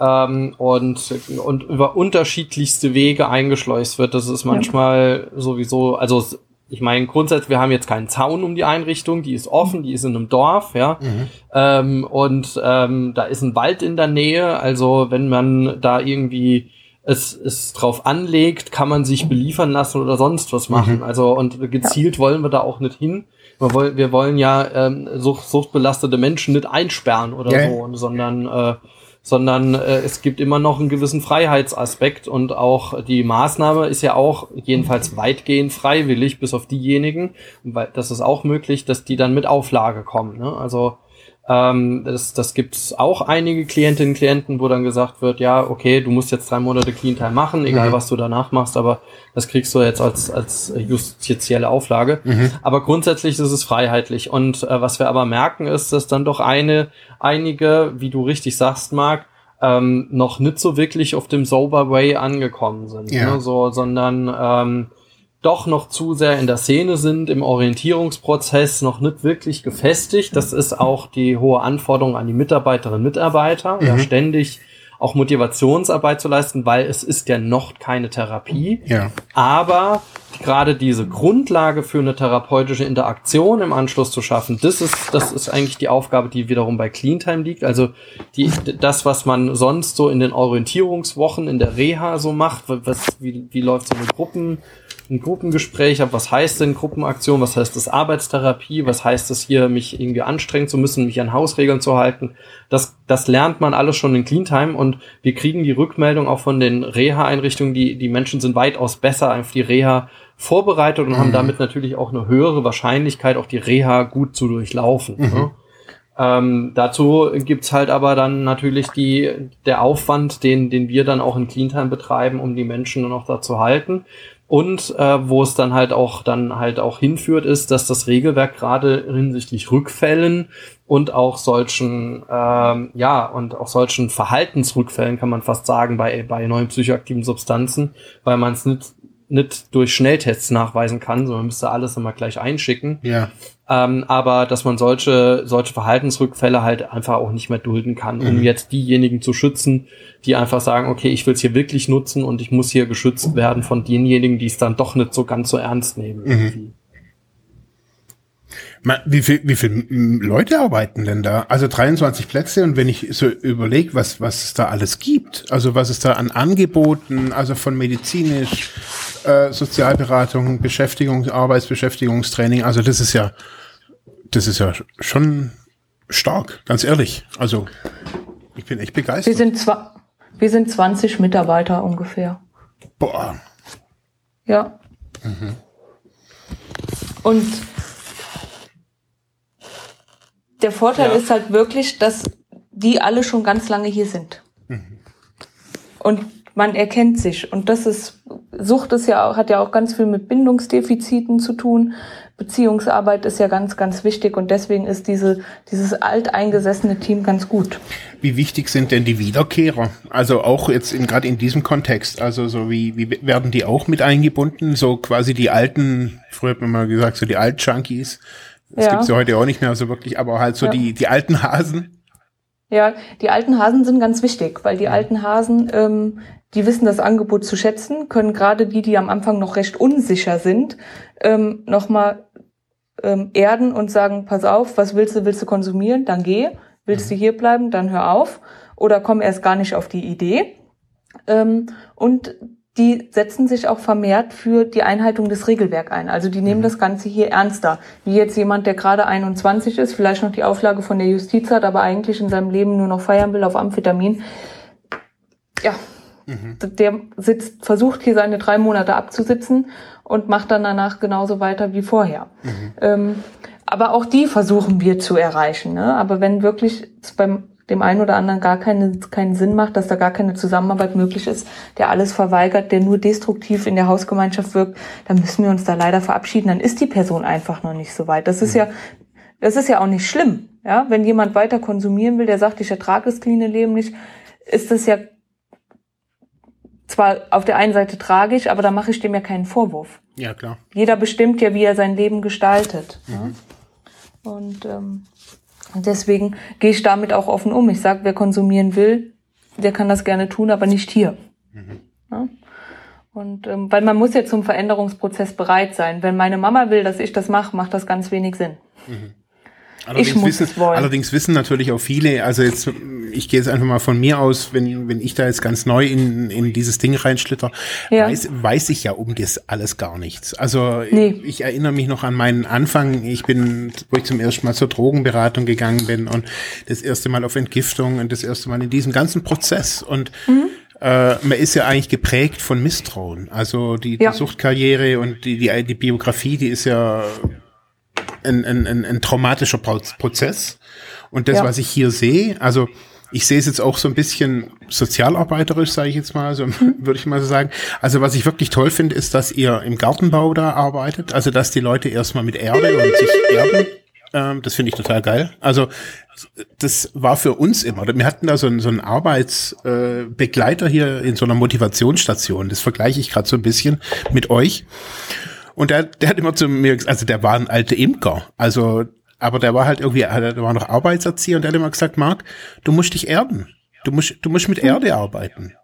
ähm, und, und über unterschiedlichste Wege eingeschleust wird. Das ist manchmal ja. sowieso, also ich meine, grundsätzlich, wir haben jetzt keinen Zaun um die Einrichtung, die ist offen, die ist in einem Dorf, ja. Mhm. Ähm, und ähm, da ist ein Wald in der Nähe. Also wenn man da irgendwie es, es drauf anlegt, kann man sich beliefern lassen oder sonst was machen. Mhm. Also und gezielt ja. wollen wir da auch nicht hin. Wir wollen, wir wollen ja ähm, sucht, suchtbelastete Menschen nicht einsperren oder ja. so, sondern äh, sondern äh, es gibt immer noch einen gewissen Freiheitsaspekt und auch die Maßnahme ist ja auch jedenfalls weitgehend freiwillig, bis auf diejenigen, weil das ist auch möglich, dass die dann mit Auflage kommen. Ne? Also ähm, das das gibt es auch einige Klientinnen und Klienten, wo dann gesagt wird, ja, okay, du musst jetzt drei Monate Clean Time machen, egal mhm. was du danach machst, aber das kriegst du jetzt als, als justizielle Auflage. Mhm. Aber grundsätzlich ist es freiheitlich. Und äh, was wir aber merken, ist, dass dann doch eine, einige, wie du richtig sagst, Marc, ähm, noch nicht so wirklich auf dem Sober Way angekommen sind. Ja. Ne? So, sondern ähm, doch noch zu sehr in der Szene sind, im Orientierungsprozess noch nicht wirklich gefestigt. Das ist auch die hohe Anforderung an die Mitarbeiterinnen und Mitarbeiter, mhm. ja, ständig auch Motivationsarbeit zu leisten, weil es ist ja noch keine Therapie. Ja. Aber gerade diese Grundlage für eine therapeutische Interaktion im Anschluss zu schaffen, das ist, das ist eigentlich die Aufgabe, die wiederum bei Cleantime liegt. Also die, das, was man sonst so in den Orientierungswochen in der Reha so macht, was, wie, wie läuft so eine Gruppen, ein Gruppengespräch habe, was heißt denn Gruppenaktion, was heißt das Arbeitstherapie, was heißt es hier, mich irgendwie anstrengen zu müssen, mich an Hausregeln zu halten. Das, das lernt man alles schon in Cleantime und wir kriegen die Rückmeldung auch von den Reha-Einrichtungen, die, die Menschen sind weitaus besser auf die Reha vorbereitet und mhm. haben damit natürlich auch eine höhere Wahrscheinlichkeit, auch die Reha gut zu durchlaufen. Mhm. Ne? Ähm, dazu gibt's halt aber dann natürlich die, der Aufwand, den, den wir dann auch in Cleantime betreiben, um die Menschen noch da zu halten. Und äh, wo es dann halt auch dann halt auch hinführt, ist, dass das Regelwerk gerade hinsichtlich Rückfällen und auch solchen ähm, ja und auch solchen Verhaltensrückfällen kann man fast sagen bei bei neuen psychoaktiven Substanzen, weil man es nicht nicht durch Schnelltests nachweisen kann, sondern müsste alles immer gleich einschicken. Ja. Ähm, aber dass man solche, solche Verhaltensrückfälle halt einfach auch nicht mehr dulden kann, um mhm. jetzt diejenigen zu schützen, die einfach sagen, okay, ich will es hier wirklich nutzen und ich muss hier geschützt werden von denjenigen, die es dann doch nicht so ganz so ernst nehmen. Mhm. Wie viel, wie viel Leute arbeiten denn da? Also 23 Plätze und wenn ich so überlege, was, was es da alles gibt, also was es da an Angeboten, also von medizinisch, äh, Sozialberatung, Beschäftigung, Arbeitsbeschäftigungstraining, also das ist ja, das ist ja schon stark, ganz ehrlich. Also ich bin echt begeistert. Wir sind, zwar, wir sind 20 Mitarbeiter ungefähr. Boah. Ja. Mhm. Und der Vorteil ja. ist halt wirklich, dass die alle schon ganz lange hier sind. Mhm. Und man erkennt sich. Und das ist, Sucht ist ja auch, hat ja auch ganz viel mit Bindungsdefiziten zu tun. Beziehungsarbeit ist ja ganz, ganz wichtig und deswegen ist diese, dieses alteingesessene Team ganz gut. Wie wichtig sind denn die Wiederkehrer? Also auch jetzt in, gerade in diesem Kontext, also so wie, wie werden die auch mit eingebunden? So quasi die alten, früher hat man mal gesagt, so die Alt-Junkies. Das ja. gibt's ja heute auch nicht mehr so wirklich, aber halt so ja. die, die alten Hasen. Ja, die alten Hasen sind ganz wichtig, weil die alten Hasen, ähm, die wissen das Angebot zu schätzen, können gerade die, die am Anfang noch recht unsicher sind, ähm, nochmal ähm, erden und sagen, pass auf, was willst du, willst du konsumieren, dann geh, willst du mhm. hier bleiben, dann hör auf. Oder komm erst gar nicht auf die Idee. Ähm, und die setzen sich auch vermehrt für die Einhaltung des Regelwerks ein. Also die nehmen mhm. das Ganze hier ernster. Wie jetzt jemand, der gerade 21 ist, vielleicht noch die Auflage von der Justiz hat, aber eigentlich in seinem Leben nur noch feiern will auf Amphetamin. Ja, mhm. der sitzt, versucht hier seine drei Monate abzusitzen und macht dann danach genauso weiter wie vorher. Mhm. Ähm, aber auch die versuchen wir zu erreichen. Ne? Aber wenn wirklich beim dem einen oder anderen gar keine, keinen Sinn macht, dass da gar keine Zusammenarbeit möglich ist, der alles verweigert, der nur destruktiv in der Hausgemeinschaft wirkt, dann müssen wir uns da leider verabschieden. Dann ist die Person einfach noch nicht so weit. Das ist mhm. ja, das ist ja auch nicht schlimm. Ja, wenn jemand weiter konsumieren will, der sagt, ich ertrage das cleane Leben nicht, ist das ja zwar auf der einen Seite tragisch, aber da mache ich dem ja keinen Vorwurf. Ja, klar. Jeder bestimmt ja, wie er sein Leben gestaltet. Mhm. Ja? Und ähm, deswegen gehe ich damit auch offen um. Ich sage, wer konsumieren will, der kann das gerne tun, aber nicht hier. Mhm. Ja? Und ähm, weil man muss ja zum Veränderungsprozess bereit sein. Wenn meine Mama will, dass ich das mache, macht das ganz wenig Sinn. Mhm. Allerdings wissen. Allerdings wissen natürlich auch viele, also jetzt, ich gehe jetzt einfach mal von mir aus, wenn, wenn ich da jetzt ganz neu in, in dieses Ding reinschlitter, ja. weiß, weiß ich ja um das alles gar nichts. Also nee. ich, ich erinnere mich noch an meinen Anfang. Ich bin, wo ich zum ersten Mal zur Drogenberatung gegangen bin und das erste Mal auf Entgiftung und das erste Mal in diesem ganzen Prozess. Und mhm äh, man ist ja eigentlich geprägt von Misstrauen. Also die, ja. die Suchtkarriere und die, die, die Biografie, die ist ja ein, ein, ein, ein traumatischer Prozess. Und das, ja. was ich hier sehe, also ich sehe es jetzt auch so ein bisschen sozialarbeiterisch, sage ich jetzt mal, so mhm. würde ich mal so sagen. Also was ich wirklich toll finde, ist, dass ihr im Gartenbau da arbeitet, also dass die Leute erstmal mit Erde und sich erden. Ähm, das finde ich total geil. Also das war für uns immer. Wir hatten da so einen, so einen Arbeitsbegleiter äh, hier in so einer Motivationsstation. Das vergleiche ich gerade so ein bisschen mit euch. Und der, der hat immer zu mir gesagt, also der war ein alter Imker. Also, aber der war halt irgendwie, der war noch Arbeitserzieher und der hat immer gesagt, Marc, du musst dich erden. Du musst, du musst mit Erde arbeiten.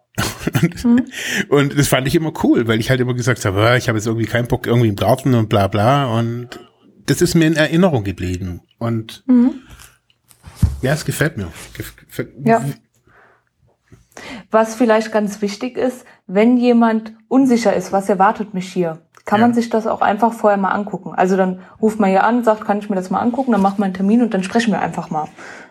und, mhm. und das fand ich immer cool, weil ich halt immer gesagt habe, ah, ich habe jetzt irgendwie keinen Bock irgendwie im Garten und bla bla. Und das ist mir in Erinnerung geblieben. Und mhm. ja, es gefällt mir. Gefällt, ja. Was vielleicht ganz wichtig ist, wenn jemand unsicher ist, was erwartet mich hier, kann ja. man sich das auch einfach vorher mal angucken. Also dann ruft man hier an, sagt, kann ich mir das mal angucken, dann machen wir einen Termin und dann sprechen wir einfach mal,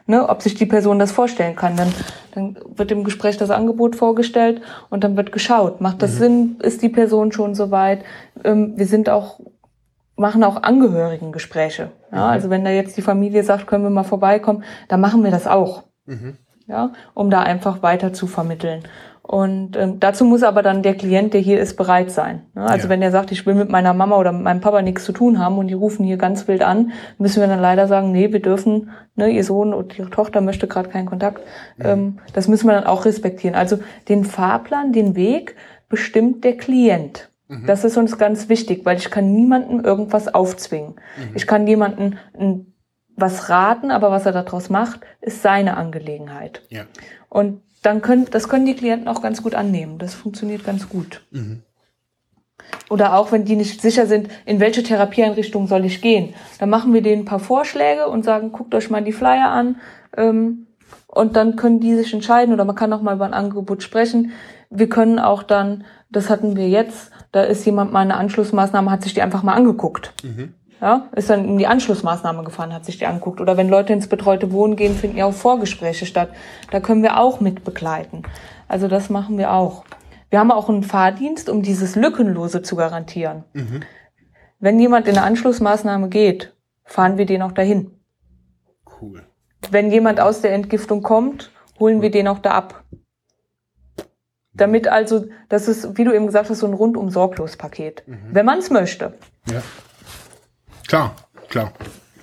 ne, ob sich die Person das vorstellen kann. Dann, dann wird im Gespräch das Angebot vorgestellt und dann wird geschaut, macht das mhm. Sinn, ist die Person schon soweit. Ähm, wir sind auch machen auch Angehörigengespräche. Ja, mhm. Also wenn da jetzt die Familie sagt, können wir mal vorbeikommen, dann machen wir das auch. Mhm. Ja, um da einfach weiter zu vermitteln. Und ähm, dazu muss aber dann der Klient, der hier ist, bereit sein. Ne? Also ja. wenn der sagt, ich will mit meiner Mama oder mit meinem Papa nichts zu tun haben und die rufen hier ganz wild an, müssen wir dann leider sagen, nee, wir dürfen, ne, ihr Sohn und ihre Tochter möchte gerade keinen Kontakt. Mhm. Ähm, das müssen wir dann auch respektieren. Also den Fahrplan, den Weg bestimmt der Klient. Mhm. Das ist uns ganz wichtig, weil ich kann niemandem irgendwas aufzwingen. Mhm. Ich kann jemandem was raten, aber was er daraus macht, ist seine Angelegenheit. Ja. Und dann können, das können die Klienten auch ganz gut annehmen. Das funktioniert ganz gut. Mhm. Oder auch wenn die nicht sicher sind, in welche Therapieeinrichtung soll ich gehen, dann machen wir denen ein paar Vorschläge und sagen, guckt euch mal die Flyer an. Ähm, und dann können die sich entscheiden oder man kann auch mal über ein Angebot sprechen. Wir können auch dann, das hatten wir jetzt, da ist jemand mal eine Anschlussmaßnahme, hat sich die einfach mal angeguckt. Mhm. Ja, ist dann in die Anschlussmaßnahme gefahren, hat sich die anguckt. Oder wenn Leute ins betreute Wohnen gehen, finden ja auch Vorgespräche statt. Da können wir auch mit begleiten. Also das machen wir auch. Wir haben auch einen Fahrdienst, um dieses Lückenlose zu garantieren. Mhm. Wenn jemand in eine Anschlussmaßnahme geht, fahren wir den auch dahin. Cool. Wenn jemand aus der Entgiftung kommt, holen wir den auch da ab. Damit also, das ist, wie du eben gesagt hast, so ein rundum sorglos Paket. Mhm. Wenn man es möchte. Ja. Klar, klar.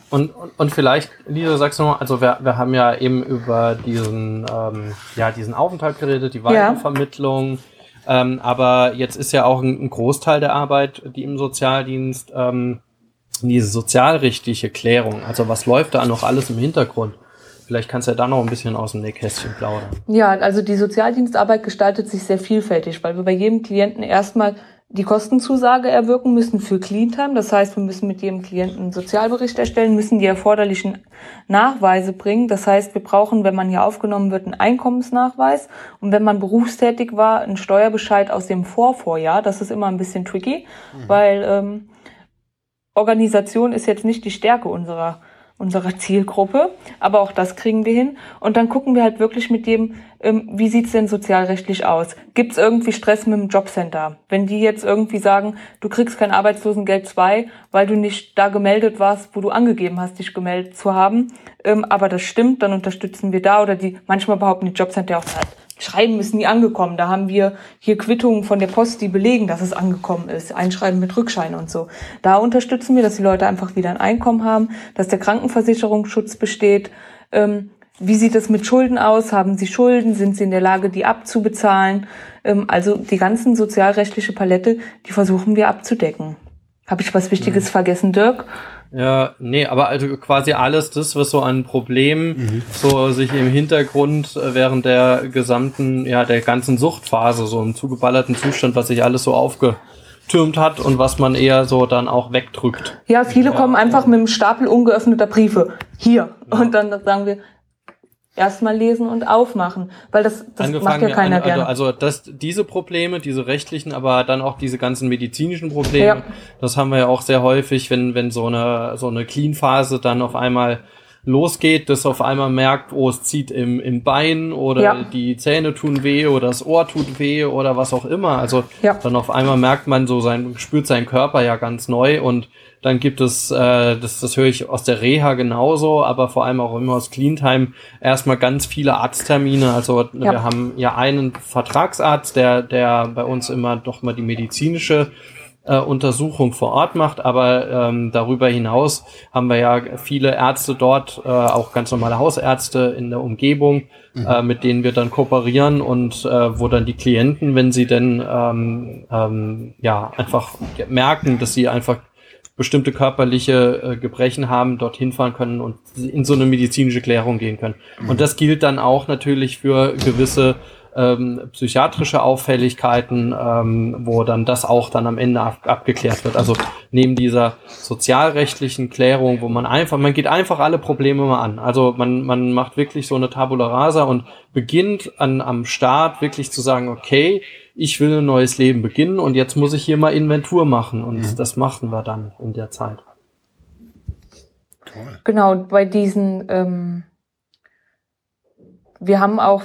Und, und, und vielleicht, Lisa, sagst du noch, also wir, wir haben ja eben über diesen, ähm, ja, diesen Aufenthalt geredet, die Weitervermittlung. Ja. Ähm, aber jetzt ist ja auch ein, ein, Großteil der Arbeit, die im Sozialdienst, ähm, diese sozialrechtliche Klärung. Also was läuft da noch alles im Hintergrund? Vielleicht kannst du ja da noch ein bisschen aus dem Nähkästchen plaudern. Ja, also die Sozialdienstarbeit gestaltet sich sehr vielfältig, weil wir bei jedem Klienten erstmal die Kostenzusage erwirken müssen für Cleantime. Das heißt, wir müssen mit jedem Klienten einen Sozialbericht erstellen, müssen die erforderlichen Nachweise bringen. Das heißt, wir brauchen, wenn man hier aufgenommen wird, einen Einkommensnachweis und wenn man berufstätig war, einen Steuerbescheid aus dem Vorvorjahr. Das ist immer ein bisschen tricky, mhm. weil ähm, Organisation ist jetzt nicht die Stärke unserer unserer Zielgruppe. Aber auch das kriegen wir hin. Und dann gucken wir halt wirklich mit dem, ähm, wie sieht's denn sozialrechtlich aus? Gibt's irgendwie Stress mit dem Jobcenter? Wenn die jetzt irgendwie sagen, du kriegst kein Arbeitslosengeld 2, weil du nicht da gemeldet warst, wo du angegeben hast, dich gemeldet zu haben, ähm, aber das stimmt, dann unterstützen wir da. Oder die manchmal behaupten die Jobcenter auch, Schreiben ist nie angekommen. Da haben wir hier Quittungen von der Post, die belegen, dass es angekommen ist. Einschreiben mit Rückschein und so. Da unterstützen wir, dass die Leute einfach wieder ein Einkommen haben, dass der Krankenversicherungsschutz besteht. Ähm, wie sieht es mit Schulden aus? Haben sie Schulden? Sind sie in der Lage, die abzubezahlen? Ähm, also die ganzen sozialrechtliche Palette, die versuchen wir abzudecken. Habe ich was Wichtiges mhm. vergessen, Dirk? Ja, nee, aber also quasi alles das, was so an Problemen mhm. so sich im Hintergrund äh, während der gesamten, ja, der ganzen Suchtphase, so im zugeballerten Zustand, was sich alles so aufgetürmt hat und was man eher so dann auch wegdrückt. Ja, viele ja, kommen einfach mit einem Stapel ungeöffneter Briefe. Hier. Ja. Und dann sagen wir, erstmal lesen und aufmachen, weil das, das macht ja keiner also, gerne. Also das, diese Probleme, diese rechtlichen, aber dann auch diese ganzen medizinischen Probleme, ja. das haben wir ja auch sehr häufig, wenn, wenn so eine, so eine Clean-Phase dann auf einmal losgeht, dass auf einmal merkt, oh, es zieht im, im Bein oder ja. die Zähne tun weh oder das Ohr tut weh oder was auch immer. Also ja. dann auf einmal merkt man so sein, spürt seinen Körper ja ganz neu und dann gibt es, äh, das, das höre ich aus der Reha genauso, aber vor allem auch immer aus Cleantime, erstmal ganz viele Arzttermine. Also ja. wir haben ja einen Vertragsarzt, der, der bei uns immer doch mal die medizinische äh, Untersuchung vor Ort macht, aber ähm, darüber hinaus haben wir ja viele Ärzte dort, äh, auch ganz normale Hausärzte in der Umgebung, mhm. äh, mit denen wir dann kooperieren und äh, wo dann die Klienten, wenn sie denn ähm, ähm, ja einfach merken, dass sie einfach bestimmte körperliche äh, Gebrechen haben, dorthin fahren können und in so eine medizinische Klärung gehen können. Mhm. Und das gilt dann auch natürlich für gewisse ähm, psychiatrische Auffälligkeiten, ähm, wo dann das auch dann am Ende ab, abgeklärt wird. Also neben dieser sozialrechtlichen Klärung, wo man einfach, man geht einfach alle Probleme mal an. Also man, man macht wirklich so eine Tabula rasa und beginnt an, am Start wirklich zu sagen, okay, ich will ein neues Leben beginnen und jetzt muss ich hier mal Inventur machen und mhm. das machen wir dann in der Zeit. Toll. Genau, bei diesen, ähm, wir haben auch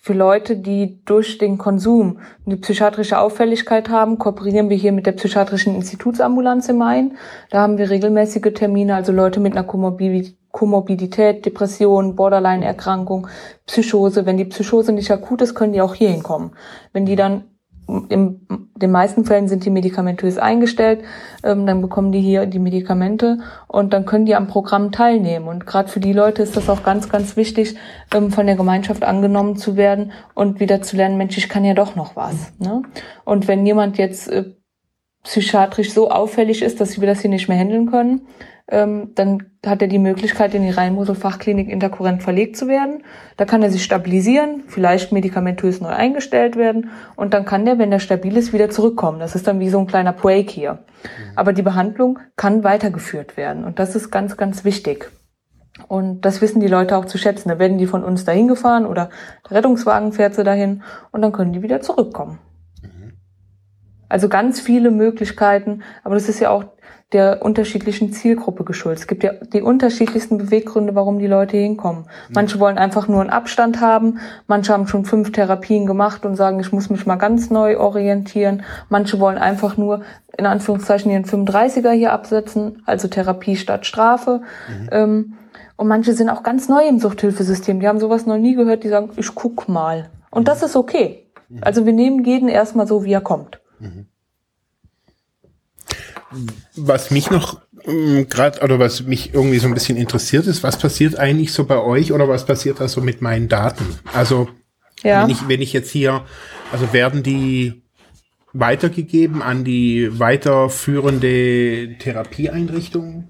für Leute, die durch den Konsum eine psychiatrische Auffälligkeit haben, kooperieren wir hier mit der psychiatrischen Institutsambulanz im Main. Da haben wir regelmäßige Termine, also Leute mit einer Komorbidität Komorbidität, Depression, Borderline-Erkrankung, Psychose. Wenn die Psychose nicht akut ist, können die auch hier hinkommen. Wenn die dann in den meisten Fällen sind die medikamentös eingestellt, ähm, dann bekommen die hier die Medikamente und dann können die am Programm teilnehmen. Und gerade für die Leute ist das auch ganz, ganz wichtig, ähm, von der Gemeinschaft angenommen zu werden und wieder zu lernen, Mensch, ich kann ja doch noch was. Ne? Und wenn jemand jetzt äh, psychiatrisch so auffällig ist, dass wir das hier nicht mehr handeln können, ähm, dann hat er die Möglichkeit, in die Rheinmosel-Fachklinik interkurrent verlegt zu werden. Da kann er sich stabilisieren, vielleicht medikamentös neu eingestellt werden und dann kann der, wenn er stabil ist, wieder zurückkommen. Das ist dann wie so ein kleiner Break hier. Mhm. Aber die Behandlung kann weitergeführt werden und das ist ganz, ganz wichtig. Und das wissen die Leute auch zu schätzen. Da werden die von uns dahin gefahren oder der Rettungswagen fährt sie dahin und dann können die wieder zurückkommen. Mhm. Also ganz viele Möglichkeiten, aber das ist ja auch der unterschiedlichen Zielgruppe geschuldet. Es gibt ja die unterschiedlichsten Beweggründe, warum die Leute hinkommen. Manche wollen einfach nur einen Abstand haben, manche haben schon fünf Therapien gemacht und sagen, ich muss mich mal ganz neu orientieren. Manche wollen einfach nur in Anführungszeichen ihren 35er hier absetzen, also Therapie statt Strafe. Mhm. Ähm, und manche sind auch ganz neu im Suchthilfesystem. Die haben sowas noch nie gehört, die sagen, ich guck mal. Und das ist okay. Also wir nehmen jeden erstmal so, wie er kommt. Was mich noch ähm, gerade oder was mich irgendwie so ein bisschen interessiert ist, was passiert eigentlich so bei euch oder was passiert da so mit meinen Daten? Also Ja. wenn ich wenn ich jetzt hier, also werden die weitergegeben an die weiterführende Therapieeinrichtung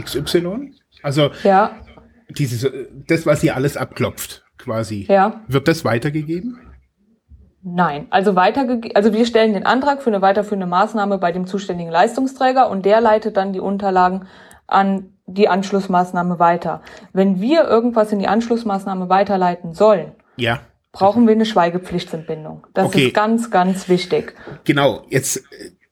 XY? Also Ja, dieses, das, was ihr alles abklopft, quasi. ja. Wird das weitergegeben? Nein, also weiterge also wir stellen den Antrag für eine weiterführende Maßnahme bei dem zuständigen Leistungsträger und der leitet dann die Unterlagen an die Anschlussmaßnahme weiter. Wenn wir irgendwas in die Anschlussmaßnahme weiterleiten sollen, Ja. brauchen wir eine Schweigepflichtentbindung. Das Okay. ist ganz, ganz wichtig. Genau, jetzt,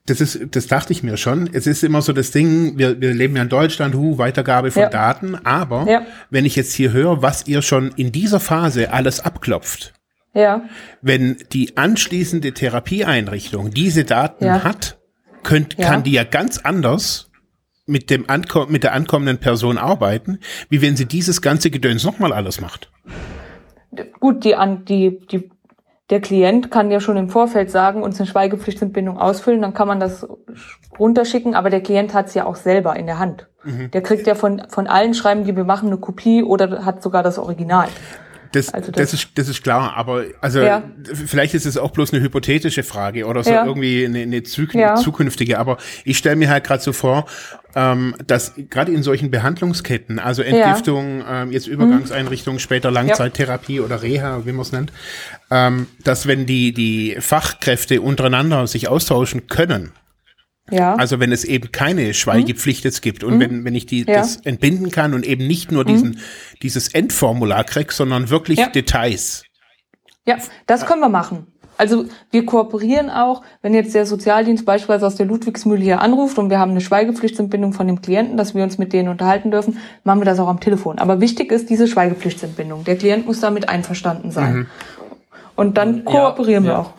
das ist, das dachte ich mir schon. Es ist immer so das Ding, wir, wir leben ja in Deutschland, hu, Weitergabe von Ja. Daten, aber Ja. wenn ich jetzt hier höre, was ihr schon in dieser Phase alles abklopft, Ja, wenn die anschließende Therapieeinrichtung diese Daten Ja. hat, könnt, Ja. kann die ja ganz anders mit dem Anko mit der ankommenden Person arbeiten, wie wenn sie dieses ganze Gedöns nochmal alles macht. gut, die, an, die, die, der Klient kann ja schon im Vorfeld sagen, uns eine Schweigepflichtentbindung ausfüllen, dann kann man das runterschicken, aber der Klient hat es ja auch selber in der Hand. Mhm. Der kriegt ja von, von allen Schreiben, die wir machen, eine Kopie oder hat sogar das Original. Das, Also das, das- ist, das ist klar, aber also Ja. vielleicht ist es auch bloß eine hypothetische Frage oder so Ja. irgendwie eine, eine zuk Ja. zukünftige. Aber ich stelle mir halt gerade so vor, ähm, dass gerade in solchen Behandlungsketten, also Entgiftung, ähm, jetzt Übergangseinrichtungen, später Langzeittherapie oder Reha, wie man es nennt, ähm, dass wenn die, die Fachkräfte untereinander sich austauschen können, Ja. also wenn es eben keine Schweigepflicht jetzt gibt und wenn, wenn ich die, Ja. das entbinden kann und eben nicht nur diesen, dieses Endformular krieg, sondern wirklich Ja. Details. Ja, das können wir machen. Also wir kooperieren auch, wenn jetzt der Sozialdienst beispielsweise aus der Ludwigsmühle hier anruft und wir haben eine Schweigepflichtsentbindung von dem Klienten, dass wir uns mit denen unterhalten dürfen, machen wir das auch am Telefon. Aber wichtig ist diese Schweigepflichtsentbindung. Der Klient muss damit einverstanden sein. Und dann kooperieren wir ja. auch.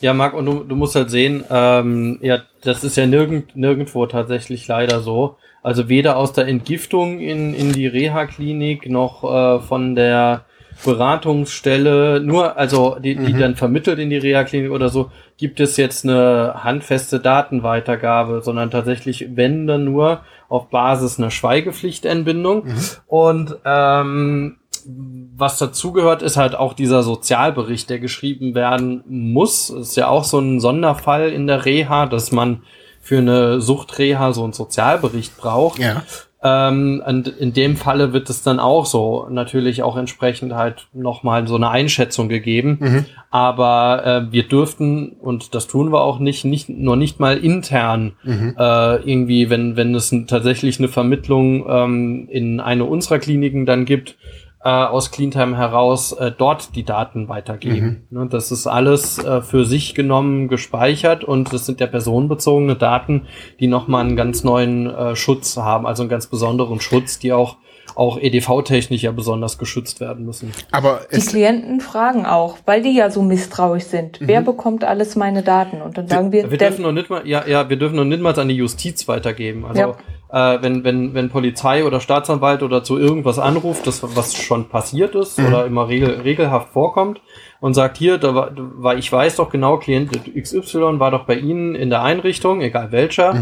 Ja, Marc, und du, du musst halt sehen, ähm, ja, das ist ja nirgend, nirgendwo tatsächlich leider so. Also weder aus der Entgiftung in, in die Reha-Klinik noch äh, von der Beratungsstelle, nur, also die, die dann vermittelt in die Reha-Klinik oder so, gibt es jetzt eine handfeste Datenweitergabe, sondern tatsächlich, wenn dann nur auf Basis einer Schweigepflichtentbindung. Und ähm, was dazugehört, ist halt auch dieser Sozialbericht, der geschrieben werden muss. Ist ja auch so ein Sonderfall in der Reha, dass man für eine Suchtreha so einen Sozialbericht braucht. Ja. Ähm, und in dem Falle wird es dann auch so natürlich auch entsprechend halt nochmal so eine Einschätzung gegeben. Aber äh, wir dürften, und das tun wir auch nicht, nicht nur nicht mal intern äh, irgendwie, wenn, wenn es tatsächlich eine Vermittlung ähm, in eine unserer Kliniken dann gibt, äh, aus Cleantime heraus äh, dort die Daten weitergeben. Ne, das ist alles äh, für sich genommen gespeichert und das sind ja personenbezogene Daten, die nochmal einen ganz neuen äh, Schutz haben, also einen ganz besonderen Schutz, die auch auch EDV-technisch ja besonders geschützt werden müssen. Aber Die Klienten fragen auch, weil die ja so misstrauisch sind. Wer bekommt alles meine Daten? Und dann sagen wir, Wir dürfen noch nicht mal, ja, ja, wir dürfen noch nicht mal an die Justiz weitergeben. Also äh, wenn, wenn, wenn Polizei oder Staatsanwalt oder zu irgendwas anruft, das was schon passiert ist oder immer regel, regelhaft vorkommt und sagt hier, da war, ich weiß doch genau, Klient XY war doch bei Ihnen in der Einrichtung, egal welcher.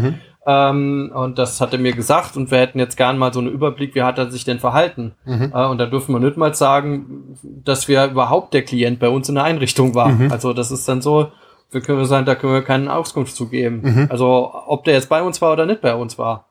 Ähm, und das hat er mir gesagt und wir hätten jetzt gern mal so einen Überblick, wie hat er sich denn verhalten. Äh, und da dürfen wir nicht mal sagen, dass wir überhaupt der Klient bei uns in der Einrichtung war. Also das ist dann so, wir können sagen, da können wir keine Auskunft zugeben. Also ob der jetzt bei uns war oder nicht bei uns war.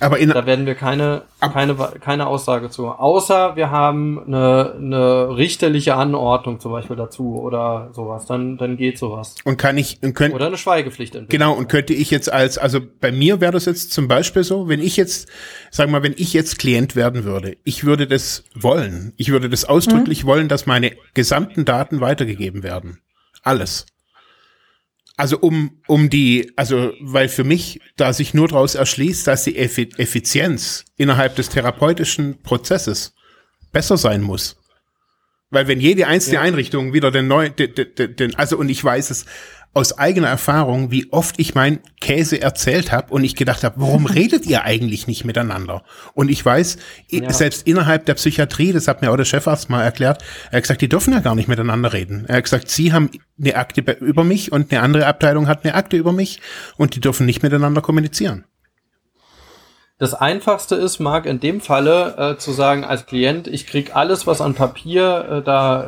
Aber in, Da werden wir keine, keine, keine Aussage zu. Außer wir haben eine, eine richterliche Anordnung zum Beispiel dazu oder sowas. Dann, dann geht sowas. und kann ich, und könnt, Oder eine Schweigepflicht entwickeln. Genau, und könnte ich jetzt als, also bei mir wäre das jetzt zum Beispiel so, wenn ich jetzt, sagen wir mal, wenn ich jetzt Klient werden würde, ich würde das wollen. Ich würde das ausdrücklich wollen, dass meine gesamten Daten weitergegeben werden. Alles. Also um, um die, also weil für mich, da sich nur daraus erschließt, dass die Effi Effizienz innerhalb des therapeutischen Prozesses besser sein muss. Weil wenn jede einzelne ja. Einrichtung wieder den neuen, den, den, den, also und ich weiß es aus eigener Erfahrung, wie oft ich mein Käse erzählt habe und ich gedacht habe, warum redet ihr eigentlich nicht miteinander? Und ich weiß, ja. selbst innerhalb der Psychiatrie, das hat mir auch der Chefarzt mal erklärt, er hat gesagt, die dürfen ja gar nicht miteinander reden. Er hat gesagt, sie haben eine Akte über mich und eine andere Abteilung hat eine Akte über mich und die dürfen nicht miteinander kommunizieren. Das einfachste ist, Marc, in dem Falle äh, zu sagen als Klient, ich krieg alles, was an Papier äh, da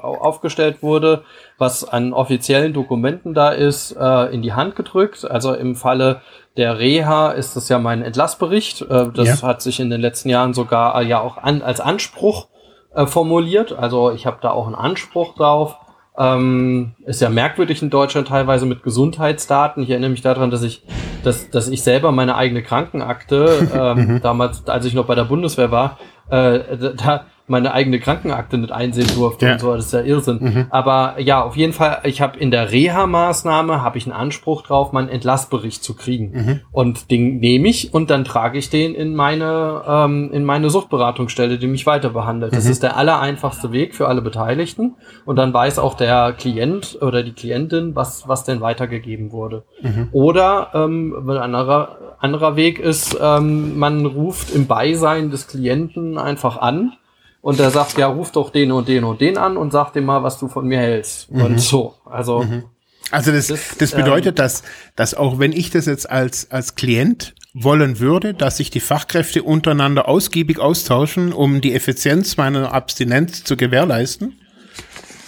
aufgestellt wurde, was an offiziellen Dokumenten da ist, äh, in die Hand gedrückt. Also im Falle der Reha ist das ja mein Entlassbericht. Äh, das ja. hat sich in den letzten Jahren sogar äh, ja auch an, als Anspruch äh, formuliert. Also ich habe da auch einen Anspruch drauf. Ähm, ist ja merkwürdig in Deutschland teilweise mit Gesundheitsdaten. Ich erinnere mich daran, dass ich, dass, dass ich selber meine eigene Krankenakte, ähm, damals, als ich noch bei der Bundeswehr war, äh, da, meine eigene Krankenakte nicht einsehen durfte ja. und so, das ist ja Irrsinn. Mhm. Aber ja, auf jeden Fall, ich habe in der Reha-Maßnahme habe ich einen Anspruch drauf, meinen Entlassbericht zu kriegen. Mhm. Und den nehme ich und dann trage ich den in meine ähm, in meine Suchtberatungsstelle, die mich weiter behandelt. Mhm. Das ist der allereinfachste Weg für alle Beteiligten und dann weiß auch der Klient oder die Klientin, was was denn weitergegeben wurde. Mhm. Oder ähm, ein anderer anderer Weg ist, ähm, man ruft im Beisein des Klienten einfach an und der sagt, ja, ruf doch den und den und den an und sag dir mal, was du von mir hältst. Mhm. Und so. Also. Mhm. Also das, das, das bedeutet, ähm, dass, dass auch wenn ich das jetzt als, als Klient wollen würde, dass sich die Fachkräfte untereinander ausgiebig austauschen, um die Effizienz meiner Abstinenz zu gewährleisten,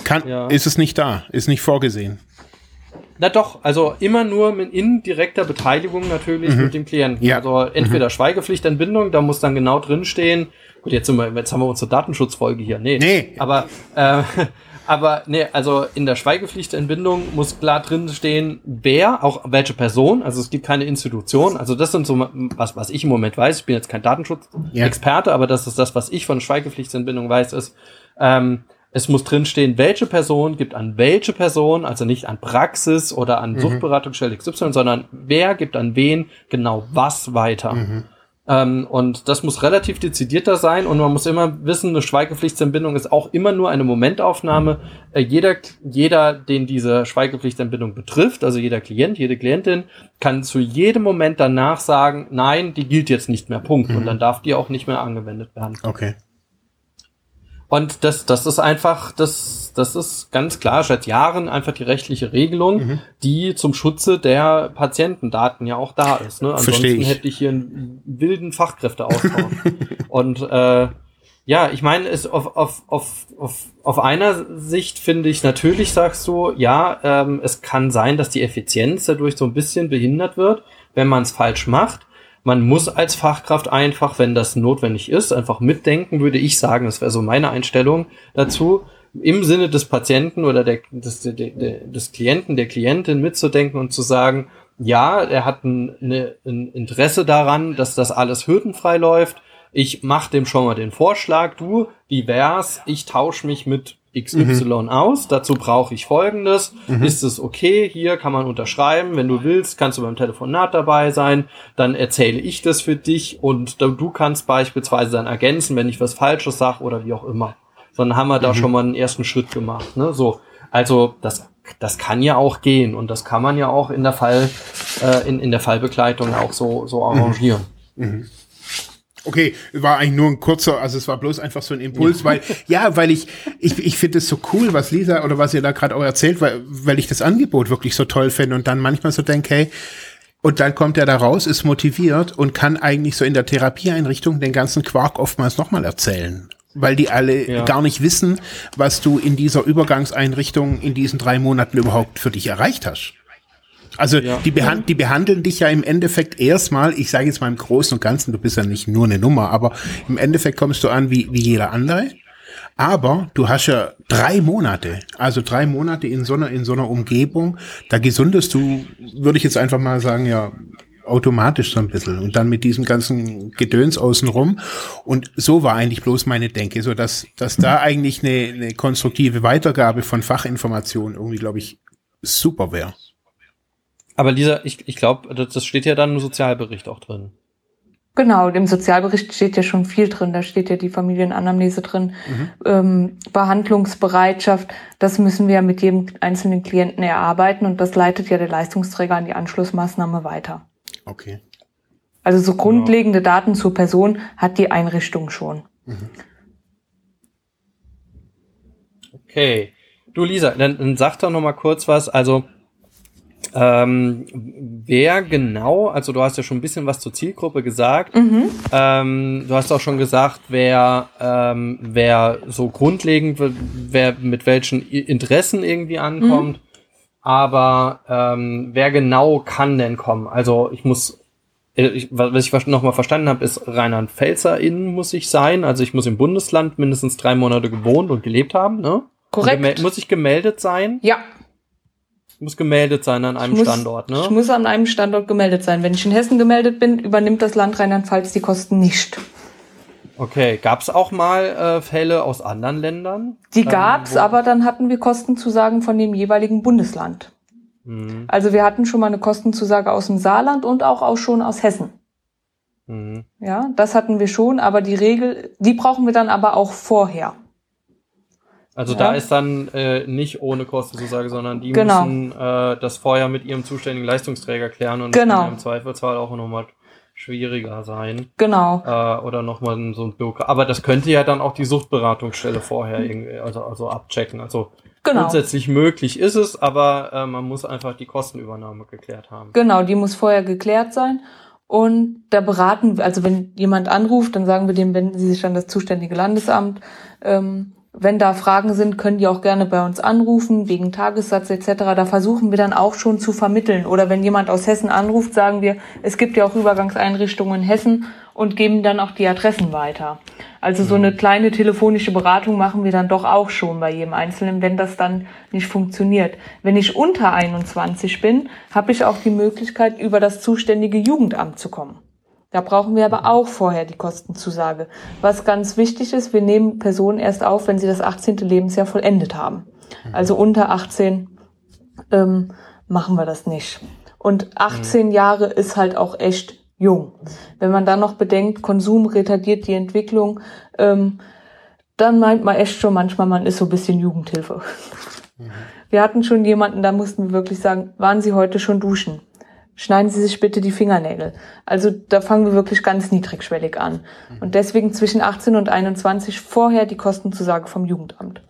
kann, ja. ist es nicht da, ist nicht vorgesehen. Na doch, also immer nur mit indirekter Beteiligung natürlich mhm. mit dem Klienten. Ja. Also entweder mhm. Schweigepflichtentbindung, da muss dann genau drinstehen, Gut, jetzt, sind wir, jetzt haben wir unsere Datenschutzfolge hier. Nee. nee. Aber, äh, aber nee, also in der Schweigepflichtentbindung muss klar drin stehen, wer, auch welche Person, also es gibt keine Institution. Also das sind so was, was ich im Moment weiß. Ich bin jetzt kein Datenschutzexperte, ja. aber das ist das, was ich von Schweigepflichtentbindung weiß, ist, ähm, es muss drinstehen, welche Person gibt an welche Person, also nicht an Praxis oder an mhm. Suchtberatungsstelle XY, sondern wer gibt an wen genau was weiter. Mhm. Ähm, und das muss relativ dezidierter sein und man muss immer wissen, eine Schweigepflichtsentbindung ist auch immer nur eine Momentaufnahme. Äh, jeder, jeder, den diese Schweigepflichtsentbindung betrifft, also jeder Klient, jede Klientin, kann zu jedem Moment danach sagen, nein, die gilt jetzt nicht mehr, Punkt. Mhm. Und dann darf die auch nicht mehr angewendet werden. Okay. Und das, das ist einfach, das, das ist ganz klar seit Jahren einfach die rechtliche Regelung, mhm. die zum Schutze der Patientendaten ja auch da ist. Ne? Ansonsten ich. hätte ich hier einen wilden Fachkräfteaustausch. Und äh, ja, ich meine, es auf, auf, auf, auf, auf einer Sicht finde ich natürlich, sagst du, ja, ähm, es kann sein, dass die Effizienz dadurch so ein bisschen behindert wird, wenn man es falsch macht man muss als Fachkraft einfach, wenn das notwendig ist, einfach mitdenken, würde ich sagen. Das wäre so meine Einstellung dazu, im Sinne des Patienten oder der, des, der, des Klienten, der Klientin mitzudenken und zu sagen, ja, er hat ein, eine, ein Interesse daran, dass das alles hürdenfrei läuft. Ich mache dem schon mal den Vorschlag, du, wie wär's, ich tausche mich mit XY mhm. aus. Dazu brauche ich folgendes. Mhm. Ist es okay? Hier kann man unterschreiben. Wenn du willst, kannst du beim Telefonat dabei sein. Dann erzähle ich das für dich und du kannst beispielsweise dann ergänzen, wenn ich was Falsches sage oder wie auch immer. Dann haben wir da mhm. schon mal einen ersten Schritt gemacht. Ne? So, also das das kann ja auch gehen und das kann man ja auch in der Fall äh, in, in der Fallbegleitung auch so so arrangieren. Okay, war eigentlich nur ein kurzer, also es war bloß einfach so ein Impuls, ja. weil, ja, weil ich, ich, ich finde es so cool, was Lisa oder was ihr da gerade auch erzählt, weil, weil ich das Angebot wirklich so toll finde und dann manchmal so denke, hey, und dann kommt er da raus, ist motiviert und kann eigentlich so in der Therapieeinrichtung den ganzen Quark oftmals nochmal erzählen. Weil die alle ja. gar nicht wissen, was du in dieser Übergangseinrichtung in diesen drei Monaten überhaupt für dich erreicht hast. Also ja. die, behand die behandeln dich ja im Endeffekt erstmal, ich sage jetzt mal im Großen und Ganzen, du bist ja nicht nur eine Nummer, aber im Endeffekt kommst du an wie, wie jeder andere. Aber du hast ja drei Monate, also drei Monate in so einer, in so einer Umgebung, da gesundest du, würde ich jetzt einfach mal sagen, ja, automatisch so ein bisschen und dann mit diesem ganzen Gedöns außenrum. Und so war eigentlich bloß meine Denke, so dass, dass da eigentlich eine, eine konstruktive Weitergabe von Fachinformationen irgendwie, glaube ich, super wäre. Aber Lisa, ich, ich glaube, das steht ja dann im Sozialbericht auch drin. Genau, im Sozialbericht steht ja schon viel drin. Da steht ja die Familienanamnese drin, mhm. ähm, Behandlungsbereitschaft. Das müssen wir mit jedem einzelnen Klienten erarbeiten und das leitet ja der Leistungsträger an die Anschlussmaßnahme weiter. Okay. Also so grundlegende genau. Daten zur Person hat die Einrichtung schon. Mhm. Okay. Du Lisa, dann, dann sag doch noch mal kurz was. Also ähm, wer genau, also du hast ja schon ein bisschen was zur Zielgruppe gesagt. Mhm. Ähm, du hast auch schon gesagt, wer, ähm, wer so grundlegend, wer mit welchen Interessen irgendwie ankommt. Mhm. Aber ähm, wer genau kann denn kommen? Also ich muss, äh, ich, was ich noch mal verstanden habe, ist Rheinland-Pfälzer-Innen muss ich sein. Also ich muss im Bundesland mindestens drei Monate gewohnt und gelebt haben, ne? Korrekt. Muss ich gemeldet sein? Ja. Muss gemeldet sein an einem muss, Standort, ne? Ich muss an einem Standort gemeldet sein. Wenn ich in Hessen gemeldet bin, übernimmt das Land Rheinland-Pfalz die Kosten nicht. Okay, gab es auch mal äh, Fälle aus anderen Ländern? Die gab's, ähm, aber dann hatten wir Kostenzusagen von dem jeweiligen Bundesland. Mhm. Also wir hatten schon mal eine Kostenzusage aus dem Saarland und auch, auch schon aus Hessen. Mhm. Ja, das hatten wir schon, aber die Regel, die brauchen wir dann aber auch vorher. Also ja. da ist dann äh, nicht ohne Kostenzusage, sondern die genau. müssen äh, das vorher mit ihrem zuständigen Leistungsträger klären und genau. kann im Zweifelsfall auch nochmal schwieriger sein. Genau. Äh, oder nochmal so ein Bürger. Aber das könnte ja dann auch die Suchtberatungsstelle vorher irgendwie, also, also abchecken. Also genau. grundsätzlich möglich ist es, aber äh, man muss einfach die Kostenübernahme geklärt haben. Genau, die muss vorher geklärt sein. Und da beraten, also wenn jemand anruft, dann sagen wir dem, wenden Sie sich an das zuständige Landesamt. Ähm, wenn da Fragen sind, können die auch gerne bei uns anrufen, wegen Tagessatz etc. Da versuchen wir dann auch schon zu vermitteln. Oder wenn jemand aus Hessen anruft, sagen wir, es gibt ja auch Übergangseinrichtungen in Hessen und geben dann auch die Adressen weiter. Also so eine kleine telefonische Beratung machen wir dann doch auch schon bei jedem Einzelnen, wenn das dann nicht funktioniert. Wenn ich unter 21 bin, habe ich auch die Möglichkeit, über das zuständige Jugendamt zu kommen. Da brauchen wir aber auch vorher die Kostenzusage. Was ganz wichtig ist, wir nehmen Personen erst auf, wenn sie das 18. Lebensjahr vollendet haben. Also unter 18 ähm, machen wir das nicht. Und 18 mhm. Jahre ist halt auch echt jung. Wenn man dann noch bedenkt, Konsum retardiert die Entwicklung, ähm, dann meint man echt schon manchmal, man ist so ein bisschen Jugendhilfe. Mhm. Wir hatten schon jemanden, da mussten wir wirklich sagen, waren Sie heute schon duschen? Schneiden Sie sich bitte die Fingernägel. Also da fangen wir wirklich ganz niedrigschwellig an. Und deswegen zwischen 18 und 21 vorher die Kostenzusage vom Jugendamt.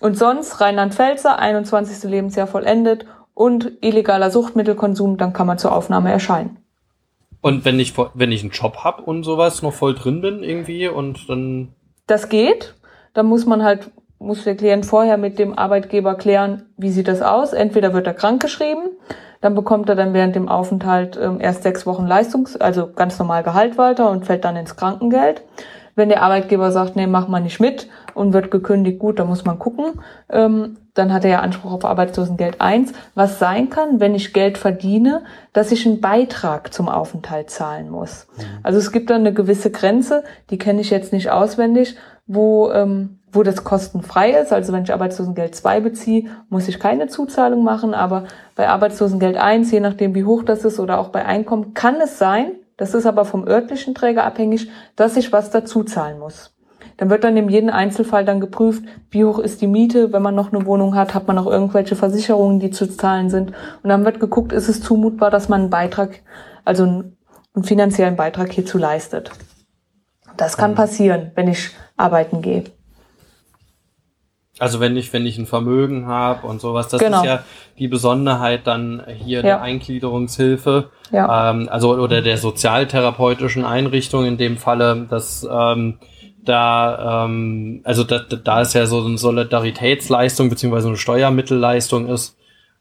Und sonst Rheinland-Pfälzer, 21. Lebensjahr vollendet und illegaler Suchtmittelkonsum, dann kann man zur Aufnahme erscheinen. Und wenn ich, wenn ich einen Job habe und sowas noch voll drin bin irgendwie und dann... Das geht. Da muss man halt, muss der Klient vorher mit dem Arbeitgeber klären, wie sieht das aus. Entweder wird er krankgeschrieben dann bekommt er dann während dem Aufenthalt ähm, erst sechs Wochen Leistungs-, also ganz normal Gehalt weiter und fällt dann ins Krankengeld. Wenn der Arbeitgeber sagt, nee, mach mal nicht mit und wird gekündigt, gut, da muss man gucken. Ähm, dann hat er ja Anspruch auf Arbeitslosengeld 1. Was sein kann, wenn ich Geld verdiene, dass ich einen Beitrag zum Aufenthalt zahlen muss. Mhm. Also es gibt dann eine gewisse Grenze, die kenne ich jetzt nicht auswendig, wo ähm, wo das kostenfrei ist. Also wenn ich Arbeitslosengeld 2 beziehe, muss ich keine Zuzahlung machen. Aber bei Arbeitslosengeld 1, je nachdem wie hoch das ist oder auch bei Einkommen, kann es sein, das ist aber vom örtlichen Träger abhängig, dass ich was dazu zahlen muss. Dann wird dann in jedem Einzelfall dann geprüft, wie hoch ist die Miete, wenn man noch eine Wohnung hat, hat man noch irgendwelche Versicherungen, die zu zahlen sind. Und dann wird geguckt, ist es zumutbar, dass man einen Beitrag, also einen, einen finanziellen Beitrag hierzu leistet. Das kann mhm. passieren, wenn ich arbeiten gehe. Also wenn ich, wenn ich ein Vermögen habe und sowas, das genau. ist ja die Besonderheit dann hier ja. der Eingliederungshilfe, ja. ähm, also oder der sozialtherapeutischen Einrichtung in dem Falle, dass ähm, da, ähm, also da, da ist ja so eine Solidaritätsleistung beziehungsweise eine Steuermittelleistung ist,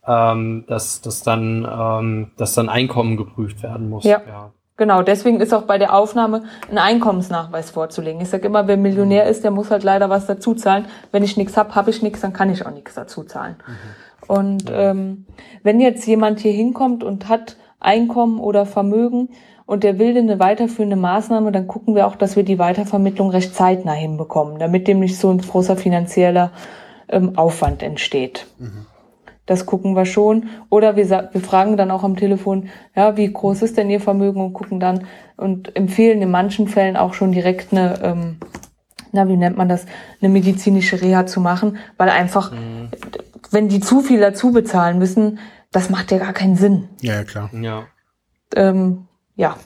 ähm, dass, dass dann, ähm, dass dann Einkommen geprüft werden muss. Ja. ja. Genau, deswegen ist auch bei der Aufnahme ein Einkommensnachweis vorzulegen. Ich sage immer, wer Millionär ist, der muss halt leider was dazu zahlen. Wenn ich nichts hab, habe ich nichts, dann kann ich auch nichts dazu zahlen. Mhm. Und ähm, wenn jetzt jemand hier hinkommt und hat Einkommen oder Vermögen und der will eine weiterführende Maßnahme, dann gucken wir auch, dass wir die Weitervermittlung recht zeitnah hinbekommen, damit dem nicht so ein großer finanzieller ähm, Aufwand entsteht. Mhm. Das gucken wir schon. Oder wir, wir fragen dann auch am Telefon, ja, wie groß ist denn Ihr Vermögen und gucken dann und empfehlen in manchen Fällen auch schon direkt eine, ähm, na, wie nennt man das, eine medizinische Reha zu machen, weil einfach, mhm. wenn die zu viel dazu bezahlen müssen, das macht ja gar keinen Sinn. Ja, klar. Ja. Ähm, ja,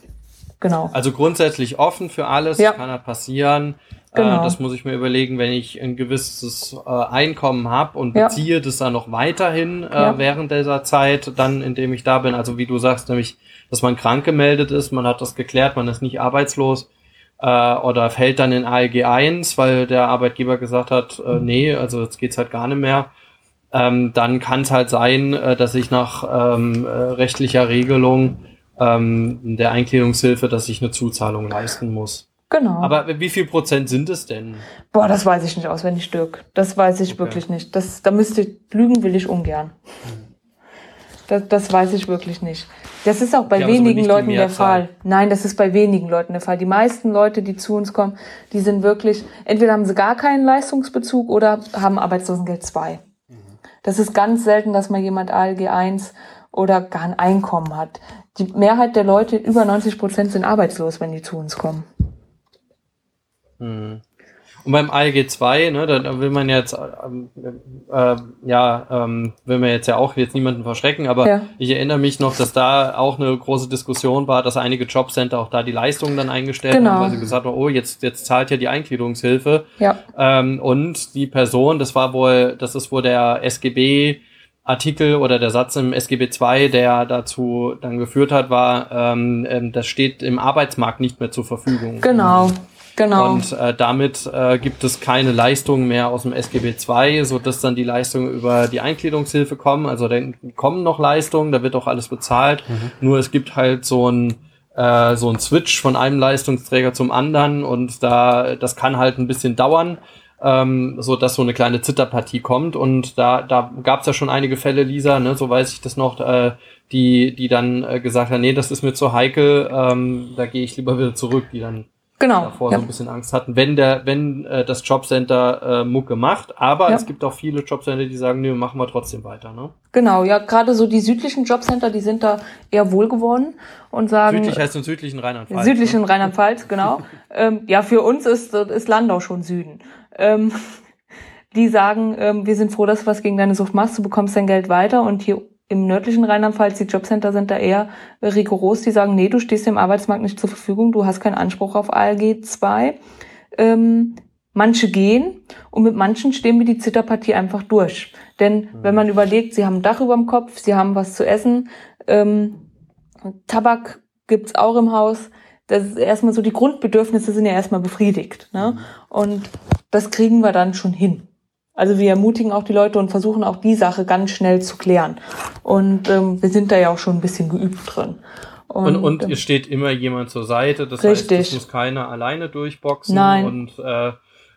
genau. Also grundsätzlich offen für alles, ja. kann ja passieren. Äh, genau. Äh, das muss ich mir überlegen, wenn ich ein gewisses äh, Einkommen habe und ja. beziehe das dann noch weiterhin äh, ja. während dieser Zeit, dann indem ich da bin. Also wie du sagst, nämlich, dass man krank gemeldet ist, man hat das geklärt, man ist nicht arbeitslos äh, oder fällt dann in ALG 1, weil der Arbeitgeber gesagt hat, äh, nee, also jetzt geht's halt gar nicht mehr. Ähm, dann kann es halt sein, äh, dass ich nach ähm, äh, rechtlicher Regelung ähm, der Eingliederungshilfe, dass ich eine Zuzahlung leisten muss. Genau. Aber wie viel Prozent sind es denn? Boah, das weiß ich nicht auswendig, Dirk. Das weiß ich okay. wirklich nicht. Das, da müsste ich, lügen will ich ungern. Das, das weiß ich wirklich nicht. Das ist auch bei ja, wenigen Leuten der Fall. Nein, das ist bei wenigen Leuten der Fall. Die meisten Leute, die zu uns kommen, die sind wirklich, entweder haben sie gar keinen Leistungsbezug oder haben Arbeitslosengeld 2. Mhm. Das ist ganz selten, dass mal jemand ALG 1 oder gar ein Einkommen hat. Die Mehrheit der Leute, über 90 Prozent, sind arbeitslos, wenn die zu uns kommen. Hm. Und beim ALG 2, ne, da, will man jetzt, ähm, äh, ja, ähm, will man jetzt ja auch jetzt niemanden verschrecken, aber ja. ich erinnere mich noch, dass da auch eine große Diskussion war, dass einige Jobcenter auch da die Leistungen dann eingestellt genau. haben, weil sie gesagt haben, oh, jetzt, jetzt zahlt ja die Eingliederungshilfe. Ja. Ähm, und die Person, das war wohl, das ist wohl der SGB Artikel oder der Satz im SGB II, der dazu dann geführt hat, war, ähm, ähm, das steht im Arbeitsmarkt nicht mehr zur Verfügung. Genau. Genau. Und äh, damit äh, gibt es keine Leistungen mehr aus dem SGB II, so dass dann die Leistungen über die Eingliederungshilfe kommen. Also dann kommen noch Leistungen, da wird auch alles bezahlt. Mhm. Nur es gibt halt so ein äh, so ein Switch von einem Leistungsträger zum anderen und da das kann halt ein bisschen dauern ähm, so dass so eine kleine Zitterpartie kommt. Und da, da gab es ja schon einige Fälle, Lisa, ne, so weiß ich das noch, äh, die, die dann äh, gesagt haben, nee, das ist mir zu heikel, ähm, da gehe ich lieber wieder zurück, die dann genau, davor ja. so ein bisschen Angst hatten, wenn der, wenn äh, das Jobcenter äh, Mucke macht. Aber ja. es gibt auch viele Jobcenter, die sagen, nee, machen wir trotzdem weiter. Ne? Genau, ja, gerade so die südlichen Jobcenter, die sind da eher wohlgeworden und sagen. Südlich heißt im südlichen Rheinland-Pfalz. Südlichen ne? Rheinland-Pfalz, genau. ähm, ja, für uns ist, ist Landau schon Süden. Ähm, die sagen, ähm, wir sind froh, dass du was gegen deine Sucht machst, du bekommst dein Geld weiter und hier im nördlichen Rheinland-Pfalz, die Jobcenter sind da eher rigoros, die sagen, nee, du stehst dem Arbeitsmarkt nicht zur Verfügung, du hast keinen Anspruch auf ALG 2. Ähm, manche gehen und mit manchen stehen wir die Zitterpartie einfach durch. Denn wenn man überlegt, sie haben ein Dach über dem Kopf, sie haben was zu essen, ähm, Tabak gibt's auch im Haus, das ist erstmal so, die Grundbedürfnisse sind ja erstmal befriedigt. Ne? Mhm. Und das kriegen wir dann schon hin. Also wir ermutigen auch die Leute und versuchen auch die Sache ganz schnell zu klären. Und ähm, wir sind da ja auch schon ein bisschen geübt drin. Und, und, und ähm, es steht immer jemand zur Seite, das richtig. heißt, es muss keiner alleine durchboxen. Nein. Und äh,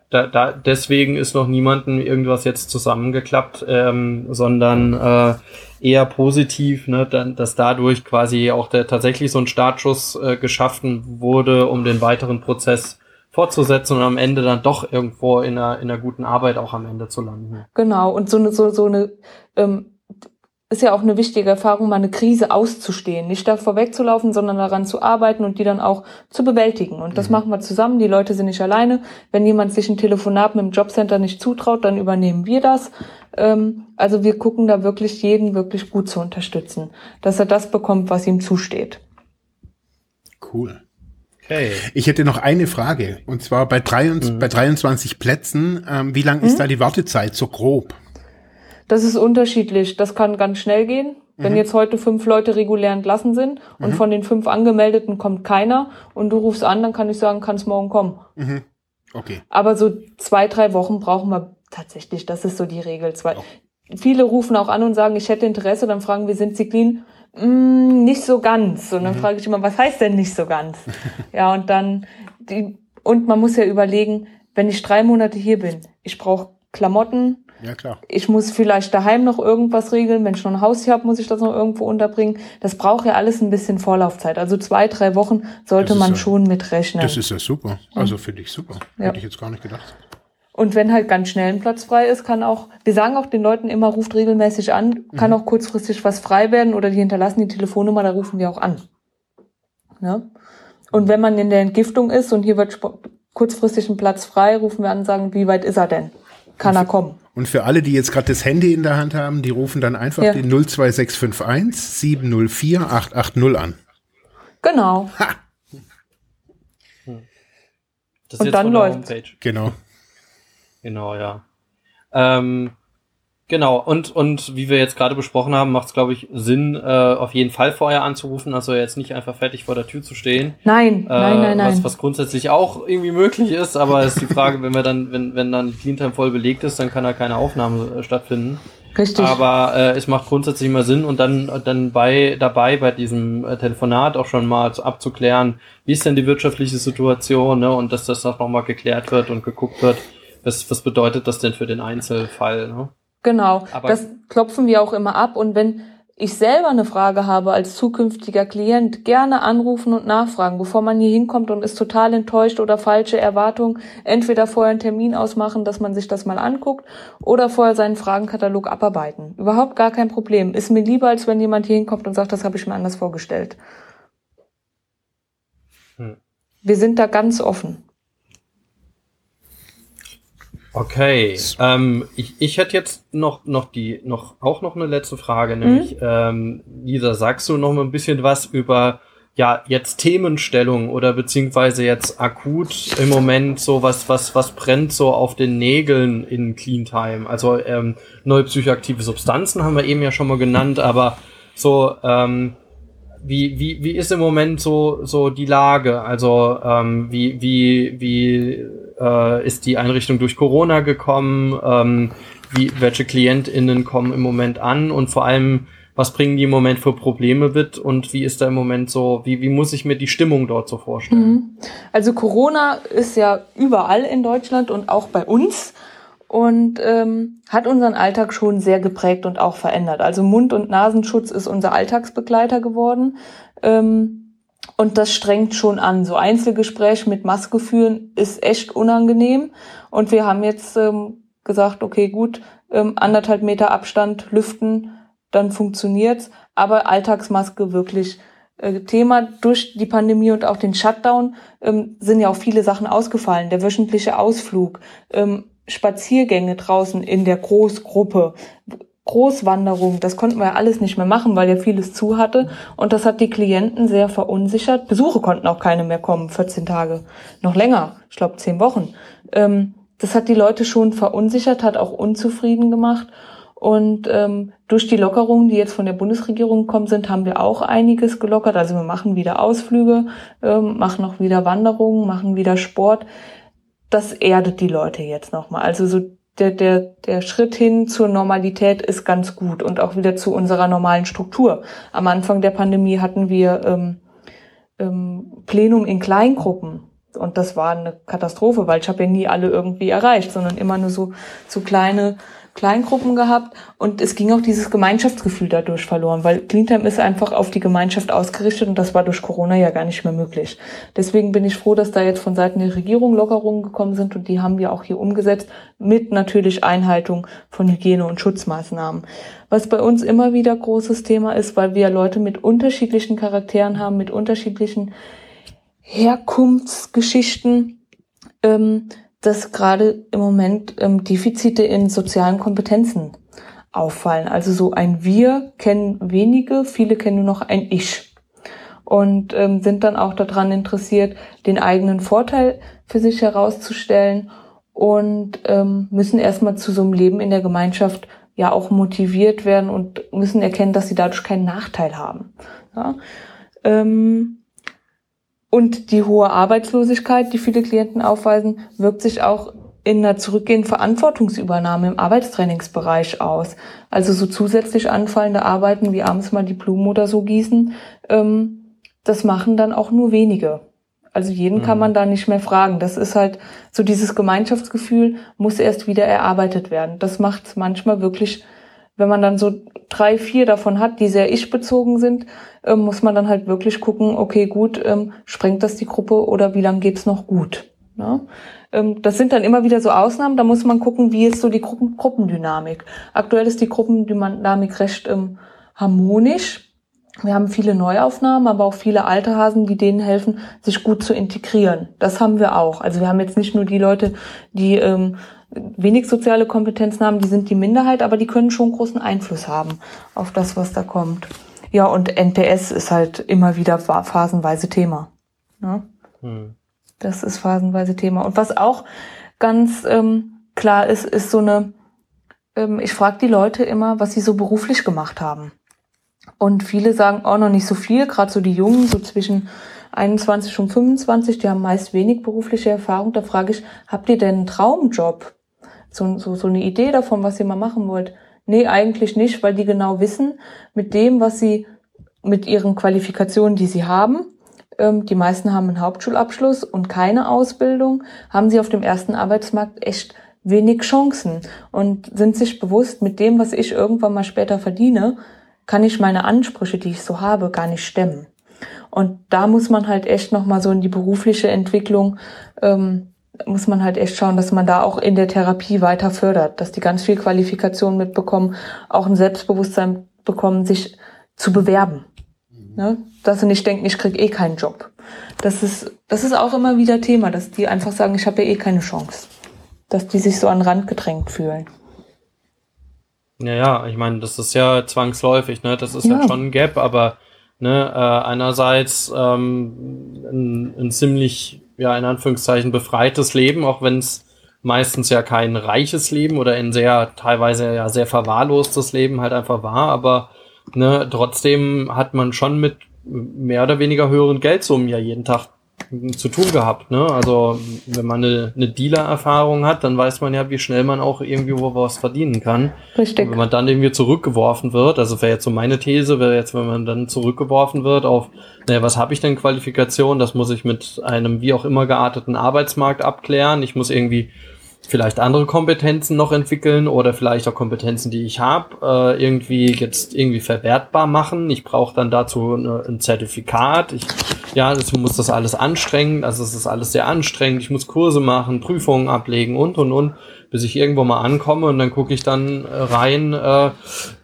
da, da, deswegen ist noch niemandem irgendwas jetzt zusammengeklappt, ähm, sondern äh, eher positiv, ne, dann, dass dadurch quasi auch der tatsächlich so ein Startschuss äh, geschaffen wurde, um den weiteren Prozess fortzusetzen und am Ende dann doch irgendwo in einer, in einer guten Arbeit auch am Ende zu landen. Genau, und so eine, so, so eine ähm, ist ja auch eine wichtige Erfahrung, mal eine Krise auszustehen. Nicht davor wegzulaufen, sondern daran zu arbeiten und die dann auch zu bewältigen. Und das mhm. machen wir zusammen. Die Leute sind nicht alleine. Wenn jemand sich ein Telefonat mit dem Jobcenter nicht zutraut, dann übernehmen wir das. Ähm, also wir gucken da wirklich jeden wirklich gut zu unterstützen, dass er das bekommt, was ihm zusteht. Cool. Okay. Ich hätte noch eine Frage. Und zwar bei, 23, mhm. bei 23 Plätzen, ähm, wie lang ist mhm. da die Wartezeit so grob? Das ist unterschiedlich. Das kann ganz schnell gehen. Wenn mhm. jetzt heute fünf Leute regulär entlassen sind und mhm. von den fünf Angemeldeten kommt keiner und du rufst an, dann kann ich sagen, kannst morgen kommen. Mhm. Okay. Aber so zwei, drei Wochen brauchen wir tatsächlich. Das ist so die Regel. Zwei. Viele rufen auch an und sagen, ich hätte Interesse. Dann fragen wir, sind Sie clean? Mm, nicht so ganz. Und dann mhm. frage ich immer, was heißt denn nicht so ganz? ja, und dann die, und man muss ja überlegen, wenn ich drei Monate hier bin, ich brauche Klamotten, ja, klar. Ich muss vielleicht daheim noch irgendwas regeln. Wenn ich noch ein Haustier habe, muss ich das noch irgendwo unterbringen. Das braucht ja alles ein bisschen Vorlaufzeit. Also zwei, drei Wochen sollte man ja, schon mitrechnen. Das ist ja super. Also finde ich super. Ja. Hätte ich jetzt gar nicht gedacht. Und wenn halt ganz schnell ein Platz frei ist, kann auch, wir sagen auch den Leuten immer, ruft regelmäßig an, kann mhm. auch kurzfristig was frei werden oder die hinterlassen die Telefonnummer, da rufen wir auch an. Ne? Und wenn man in der Entgiftung ist und hier wird kurzfristig ein Platz frei, rufen wir an und sagen, wie weit ist er denn? Kann er kommen? Und für alle, die jetzt gerade das Handy in der Hand haben, die rufen dann einfach ja. den 02651 704 880 an. Genau. Ha. und dann läuft. Genau. Genau, ja. Ähm, genau, und, und wie wir jetzt gerade besprochen haben, macht es, glaube ich, Sinn, äh, auf jeden Fall vorher anzurufen, also jetzt nicht einfach fertig vor der Tür zu stehen. Nein, äh, nein, nein, nein. Was, was grundsätzlich auch irgendwie möglich ist, aber ist die Frage, wenn wir dann, wenn, wenn dann die Cleantime voll belegt ist, dann kann da keine Aufnahme äh, stattfinden. Richtig. Aber äh, es macht grundsätzlich immer Sinn und dann dann bei dabei bei diesem äh, Telefonat auch schon mal abzuklären, wie ist denn die wirtschaftliche Situation, ne? Und dass das auch nochmal geklärt wird und geguckt wird, was, was bedeutet das denn für den Einzelfall? Ne? Genau, Aber das klopfen wir auch immer ab. Und wenn ich selber eine Frage habe als zukünftiger Klient, gerne anrufen und nachfragen, bevor man hier hinkommt und ist total enttäuscht oder falsche Erwartungen. Entweder vorher einen Termin ausmachen, dass man sich das mal anguckt, oder vorher seinen Fragenkatalog abarbeiten. Überhaupt gar kein Problem. Ist mir lieber, als wenn jemand hier hinkommt und sagt, das habe ich mir anders vorgestellt. Hm. Wir sind da ganz offen. Okay, ähm, ich, ich hätte jetzt noch, noch die, noch, auch noch eine letzte Frage, nämlich, mhm. ähm, Lisa, sagst du noch mal ein bisschen was über, ja, jetzt Themenstellung oder beziehungsweise jetzt akut im Moment so was, was, was brennt so auf den Nägeln in Clean Time? Also, ähm, neue psychoaktive Substanzen haben wir eben ja schon mal genannt, aber so, ähm, wie, wie, wie ist im Moment so, so die Lage? Also, ähm, wie, wie, wie, äh, ist die Einrichtung durch Corona gekommen? Ähm, wie, welche KlientInnen kommen im Moment an? Und vor allem, was bringen die im Moment für Probleme mit? Und wie ist da im Moment so, wie, wie muss ich mir die Stimmung dort so vorstellen? Mhm. Also Corona ist ja überall in Deutschland und auch bei uns und ähm, hat unseren Alltag schon sehr geprägt und auch verändert. Also Mund- und Nasenschutz ist unser Alltagsbegleiter geworden. Ähm, und das strengt schon an. So Einzelgespräch mit Maske führen ist echt unangenehm. Und wir haben jetzt ähm, gesagt, okay, gut, ähm, anderthalb Meter Abstand lüften, dann funktioniert's. Aber Alltagsmaske wirklich äh, Thema. Durch die Pandemie und auch den Shutdown ähm, sind ja auch viele Sachen ausgefallen. Der wöchentliche Ausflug, ähm, Spaziergänge draußen in der Großgruppe, Großwanderung, das konnten wir ja alles nicht mehr machen, weil ja vieles zu hatte. Und das hat die Klienten sehr verunsichert. Besuche konnten auch keine mehr kommen, 14 Tage. Noch länger, ich glaube 10 Wochen. Ähm, das hat die Leute schon verunsichert, hat auch unzufrieden gemacht. Und ähm, durch die Lockerungen, die jetzt von der Bundesregierung kommen sind, haben wir auch einiges gelockert. Also wir machen wieder Ausflüge, ähm, machen auch wieder Wanderungen, machen wieder Sport. Das erdet die Leute jetzt nochmal. Also so der, der, der Schritt hin zur Normalität ist ganz gut und auch wieder zu unserer normalen Struktur. Am Anfang der Pandemie hatten wir ähm, ähm, Plenum in Kleingruppen. Und das war eine Katastrophe, weil ich habe ja nie alle irgendwie erreicht, sondern immer nur so, so kleine Kleingruppen gehabt und es ging auch dieses Gemeinschaftsgefühl dadurch verloren, weil Cleantime ist einfach auf die Gemeinschaft ausgerichtet und das war durch Corona ja gar nicht mehr möglich. Deswegen bin ich froh, dass da jetzt von Seiten der Regierung Lockerungen gekommen sind und die haben wir auch hier umgesetzt mit natürlich Einhaltung von Hygiene- und Schutzmaßnahmen. Was bei uns immer wieder großes Thema ist, weil wir Leute mit unterschiedlichen Charakteren haben, mit unterschiedlichen Herkunftsgeschichten, ähm, dass gerade im Moment ähm, Defizite in sozialen Kompetenzen auffallen. Also so ein Wir kennen wenige, viele kennen nur noch ein Ich und ähm, sind dann auch daran interessiert, den eigenen Vorteil für sich herauszustellen und ähm, müssen erstmal zu so einem Leben in der Gemeinschaft ja auch motiviert werden und müssen erkennen, dass sie dadurch keinen Nachteil haben. Ja? Ähm, und die hohe Arbeitslosigkeit, die viele Klienten aufweisen, wirkt sich auch in einer zurückgehenden Verantwortungsübernahme im Arbeitstrainingsbereich aus. Also so zusätzlich anfallende Arbeiten wie abends mal die Blumen oder so gießen, ähm, das machen dann auch nur wenige. Also jeden mhm. kann man da nicht mehr fragen. Das ist halt so dieses Gemeinschaftsgefühl muss erst wieder erarbeitet werden. Das macht es manchmal wirklich wenn man dann so drei, vier davon hat, die sehr ich-bezogen sind, ähm, muss man dann halt wirklich gucken, okay, gut, ähm, sprengt das die Gruppe oder wie lange geht's noch gut? Ne? Ähm, das sind dann immer wieder so Ausnahmen, da muss man gucken, wie ist so die Gruppen Gruppendynamik. Aktuell ist die Gruppendynamik recht ähm, harmonisch. Wir haben viele Neuaufnahmen, aber auch viele alte Hasen, die denen helfen, sich gut zu integrieren. Das haben wir auch. Also wir haben jetzt nicht nur die Leute, die ähm, wenig soziale Kompetenzen haben, die sind die Minderheit, aber die können schon großen Einfluss haben auf das, was da kommt. Ja, und NPS ist halt immer wieder phasenweise Thema. Ne? Hm. Das ist phasenweise Thema. Und was auch ganz ähm, klar ist, ist so eine, ähm, ich frage die Leute immer, was sie so beruflich gemacht haben. Und viele sagen auch noch nicht so viel, gerade so die Jungen, so zwischen 21 und 25, die haben meist wenig berufliche Erfahrung. Da frage ich, habt ihr denn einen Traumjob? So, so, so eine Idee davon, was ihr mal machen wollt? Nee, eigentlich nicht, weil die genau wissen, mit dem, was sie, mit ihren Qualifikationen, die sie haben, ähm, die meisten haben einen Hauptschulabschluss und keine Ausbildung, haben sie auf dem ersten Arbeitsmarkt echt wenig Chancen und sind sich bewusst, mit dem, was ich irgendwann mal später verdiene, kann ich meine Ansprüche, die ich so habe, gar nicht stemmen. Und da muss man halt echt nochmal so in die berufliche Entwicklung, ähm, muss man halt echt schauen, dass man da auch in der Therapie weiter fördert, dass die ganz viel Qualifikation mitbekommen, auch ein Selbstbewusstsein bekommen, sich zu bewerben. Ne? Dass sie nicht denken, ich krieg eh keinen Job. Das ist, das ist auch immer wieder Thema, dass die einfach sagen, ich habe ja eh keine Chance. Dass die sich so an den Rand gedrängt fühlen. Ja, ja, ich meine, das ist ja zwangsläufig, ne? Das ist ja, ja schon ein Gap, aber ne, äh, einerseits ähm, ein, ein ziemlich, ja, in Anführungszeichen befreites Leben, auch wenn es meistens ja kein reiches Leben oder ein sehr, teilweise ja sehr verwahrlostes Leben halt einfach war, aber ne, trotzdem hat man schon mit mehr oder weniger höheren Geldsummen ja jeden Tag zu tun gehabt. Ne? Also wenn man eine, eine Dealer-Erfahrung hat, dann weiß man ja, wie schnell man auch irgendwie wo was verdienen kann. Richtig. Und wenn man dann irgendwie zurückgeworfen wird, also wäre jetzt so meine These, wäre jetzt, wenn man dann zurückgeworfen wird auf, naja, was habe ich denn Qualifikation? Das muss ich mit einem wie auch immer gearteten Arbeitsmarkt abklären. Ich muss irgendwie vielleicht andere Kompetenzen noch entwickeln oder vielleicht auch Kompetenzen, die ich habe, äh, irgendwie jetzt irgendwie verwertbar machen. Ich brauche dann dazu eine, ein Zertifikat. Ich, ja, ich muss das alles anstrengen. Also es ist alles sehr anstrengend. Ich muss Kurse machen, Prüfungen ablegen und und und, bis ich irgendwo mal ankomme und dann gucke ich dann äh, rein, äh,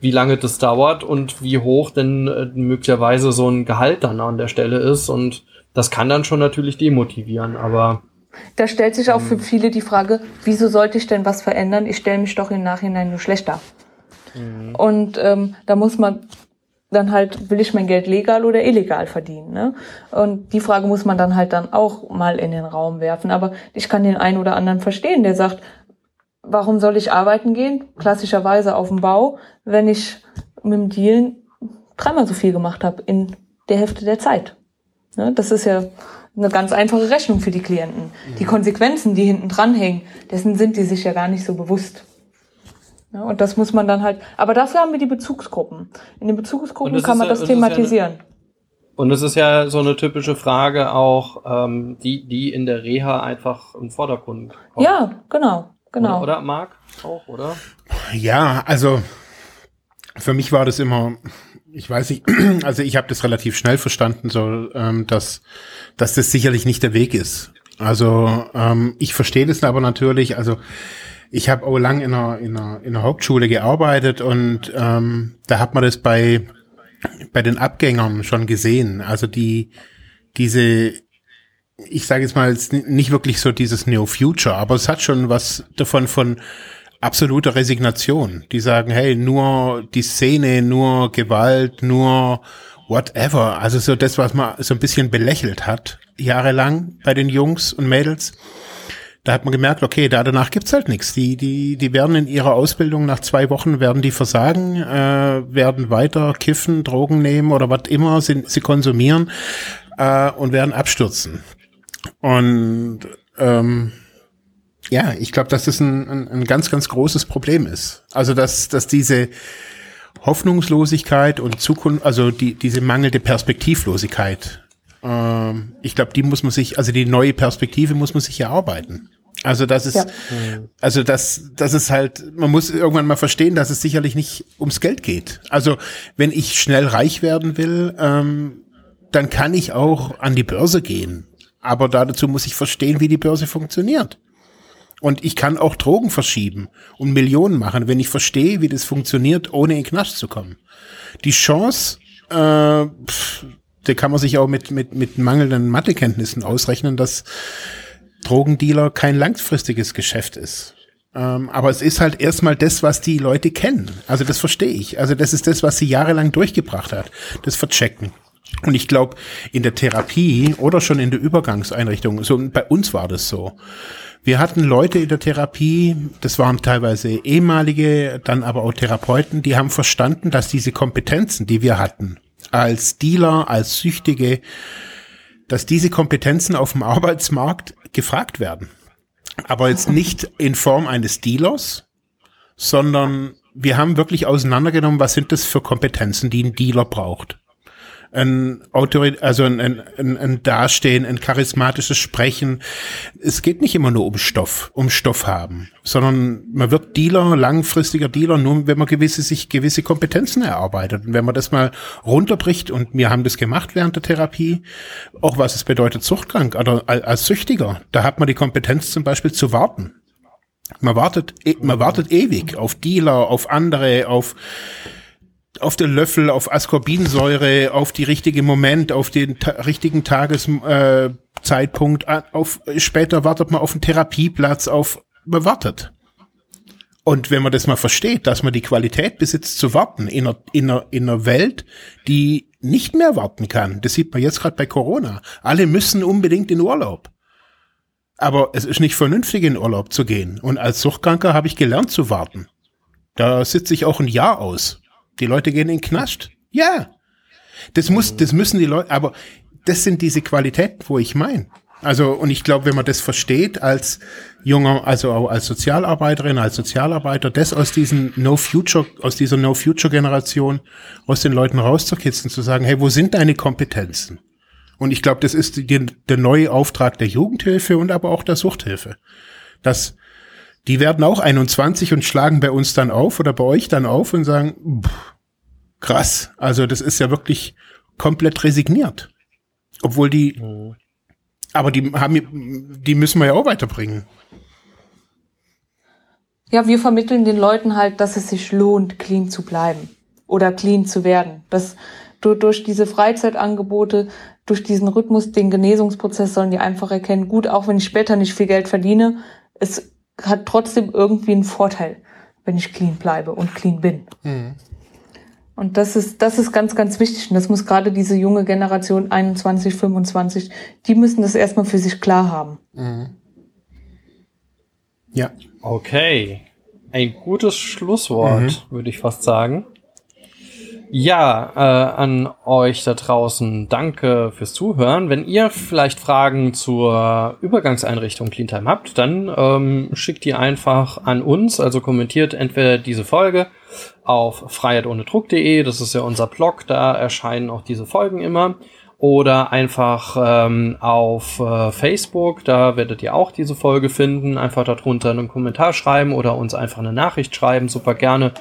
wie lange das dauert und wie hoch denn äh, möglicherweise so ein Gehalt dann an der Stelle ist und das kann dann schon natürlich demotivieren, aber da stellt sich auch für mhm. viele die Frage, wieso sollte ich denn was verändern? Ich stelle mich doch im Nachhinein nur schlechter. Mhm. Und ähm, da muss man dann halt, will ich mein Geld legal oder illegal verdienen? Ne? Und die Frage muss man dann halt dann auch mal in den Raum werfen. Aber ich kann den einen oder anderen verstehen, der sagt, warum soll ich arbeiten gehen? Klassischerweise auf dem Bau, wenn ich mit dem Deal dreimal so viel gemacht habe in der Hälfte der Zeit. Ne? Das ist ja eine ganz einfache Rechnung für die Klienten. Die Konsequenzen, die hinten dranhängen, dessen sind die sich ja gar nicht so bewusst. Ja, und das muss man dann halt, aber dafür haben wir die Bezugsgruppen. In den Bezugsgruppen kann man ja, das thematisieren. Ja eine, und es ist ja so eine typische Frage auch, ähm, die, die in der Reha einfach im Vordergrund kommt. Ja, genau, genau. Oder, oder Marc auch, oder? Ja, also für mich war das immer, ich weiß nicht, also ich habe das relativ schnell verstanden, so ähm, dass dass das sicherlich nicht der Weg ist. Also ähm, ich verstehe das aber natürlich. Also ich habe auch lang in einer, in, einer, in einer Hauptschule gearbeitet und ähm, da hat man das bei bei den Abgängern schon gesehen. Also die diese ich sage jetzt mal nicht wirklich so dieses Neo Future, aber es hat schon was davon von absoluter Resignation. Die sagen, hey, nur die Szene, nur Gewalt, nur whatever. Also so das, was man so ein bisschen belächelt hat, jahrelang bei den Jungs und Mädels. Da hat man gemerkt, okay, da danach gibt's halt nichts. Die, die, die werden in ihrer Ausbildung nach zwei Wochen werden die versagen, äh, werden weiter kiffen, Drogen nehmen oder was immer sie, sie konsumieren äh, und werden abstürzen. Und ähm, ja, ich glaube, dass das ein, ein, ein ganz, ganz großes Problem ist. Also dass, dass diese Hoffnungslosigkeit und Zukunft, also die, diese mangelnde Perspektivlosigkeit, ähm, ich glaube, die muss man sich, also die neue Perspektive muss man sich erarbeiten. Also das ist, ja. also das, das ist halt, man muss irgendwann mal verstehen, dass es sicherlich nicht ums Geld geht. Also wenn ich schnell reich werden will, ähm, dann kann ich auch an die Börse gehen Aber dazu muss ich verstehen, wie die Börse funktioniert. Und ich kann auch Drogen verschieben und Millionen machen, wenn ich verstehe, wie das funktioniert, ohne in Knast zu kommen. Die Chance, äh, pff, da kann man sich auch mit, mit, mit mangelnden Mathekenntnissen ausrechnen, dass Drogendealer kein langfristiges Geschäft ist. Ähm, aber es ist halt erstmal das, was die Leute kennen. Also das verstehe ich. Also das ist das, was sie jahrelang durchgebracht hat. Das Verchecken. Und ich glaube, in der Therapie oder schon in der Übergangseinrichtung, so bei uns war das so. Wir hatten Leute in der Therapie, das waren teilweise ehemalige, dann aber auch Therapeuten, die haben verstanden, dass diese Kompetenzen, die wir hatten, als Dealer, als Süchtige, dass diese Kompetenzen auf dem Arbeitsmarkt gefragt werden. Aber jetzt nicht in Form eines Dealers, sondern wir haben wirklich auseinandergenommen, was sind das für Kompetenzen, die ein Dealer braucht ein Autorität, also ein, ein, ein Dastehen, ein charismatisches Sprechen. Es geht nicht immer nur um Stoff, um Stoff haben, sondern man wird Dealer, langfristiger Dealer, nur wenn man gewisse, sich gewisse Kompetenzen erarbeitet. Und wenn man das mal runterbricht, und wir haben das gemacht während der Therapie, auch was es bedeutet, suchtkrank oder als Süchtiger, da hat man die Kompetenz zum Beispiel zu warten. Man wartet, e, man wartet ewig auf Dealer, auf andere, auf auf den Löffel, auf Ascorbinsäure, auf die richtige Moment, auf den ta richtigen Tageszeitpunkt, äh, auf später wartet man auf einen Therapieplatz, auf man wartet. Und wenn man das mal versteht, dass man die Qualität besitzt zu warten in einer, in einer, in einer Welt, die nicht mehr warten kann, das sieht man jetzt gerade bei Corona. Alle müssen unbedingt in Urlaub. Aber es ist nicht vernünftig, in Urlaub zu gehen. Und als Suchtkranker habe ich gelernt zu warten. Da sitze ich auch ein Jahr aus. Die Leute gehen in den Knast. Ja. Das muss, das müssen die Leute, aber das sind diese Qualitäten, wo ich meine. Also, und ich glaube, wenn man das versteht als junger, also auch als Sozialarbeiterin, als Sozialarbeiter, das aus diesen No-Future, aus dieser No-Future-Generation, aus den Leuten rauszukitzeln, zu sagen, hey, wo sind deine Kompetenzen? Und ich glaube, das ist die, der neue Auftrag der Jugendhilfe und aber auch der Suchthilfe. Dass die werden auch 21 und schlagen bei uns dann auf oder bei euch dann auf und sagen, pff, krass, also das ist ja wirklich komplett resigniert. Obwohl die, mhm. aber die haben, die müssen wir ja auch weiterbringen. Ja, wir vermitteln den Leuten halt, dass es sich lohnt, clean zu bleiben oder clean zu werden. Dass du durch diese Freizeitangebote, durch diesen Rhythmus, den Genesungsprozess sollen die einfach erkennen, gut, auch wenn ich später nicht viel Geld verdiene, es hat trotzdem irgendwie einen Vorteil, wenn ich clean bleibe und clean bin. Mhm. Und das ist, das ist ganz, ganz wichtig. Und das muss gerade diese junge Generation 21, 25, die müssen das erstmal für sich klar haben. Mhm. Ja. Okay. Ein gutes Schlusswort, mhm. würde ich fast sagen. Ja, äh, an euch da draußen danke fürs Zuhören. Wenn ihr vielleicht Fragen zur Übergangseinrichtung Cleantime habt, dann ähm, schickt die einfach an uns, also kommentiert entweder diese Folge auf freiheitohnedruck.de, das ist ja unser Blog, da erscheinen auch diese Folgen immer. Oder einfach ähm, auf äh, Facebook, da werdet ihr auch diese Folge finden. Einfach darunter einen Kommentar schreiben oder uns einfach eine Nachricht schreiben, super gerne.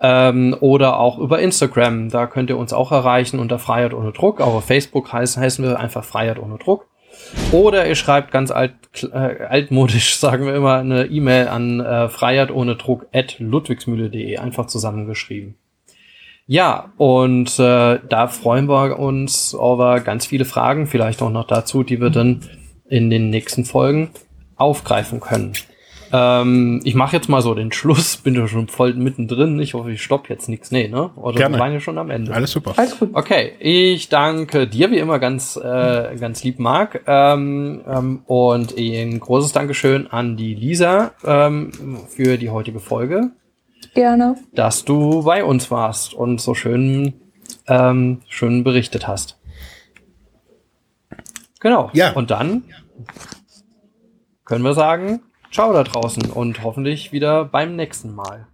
Ähm, oder auch über Instagram, da könnt ihr uns auch erreichen unter Freiheit ohne Druck. Auch auf Facebook heißen, heißen wir einfach Freiheit ohne Druck. Oder ihr schreibt ganz alt, äh, altmodisch, sagen wir immer, eine E-Mail an äh, Freiheit ohne Druck at ludwigsmühle.de, einfach zusammengeschrieben. Ja, und äh, da freuen wir uns über ganz viele Fragen, vielleicht auch noch dazu, die wir dann in den nächsten Folgen aufgreifen können. Ähm, ich mache jetzt mal so den Schluss, bin ja schon voll mittendrin. Ich hoffe, ich stopp jetzt nichts. Nee, ne? Oder Gerne. wir waren ja schon am Ende. Alles super. Alles gut. Okay, ich danke dir wie immer ganz, äh, ganz lieb, Marc. Ähm, ähm, und ein großes Dankeschön an die Lisa ähm, für die heutige Folge. Gerne. Dass du bei uns warst und so schön, ähm, schön berichtet hast. Genau. Ja. Und dann können wir sagen, Ciao da draußen und hoffentlich wieder beim nächsten Mal.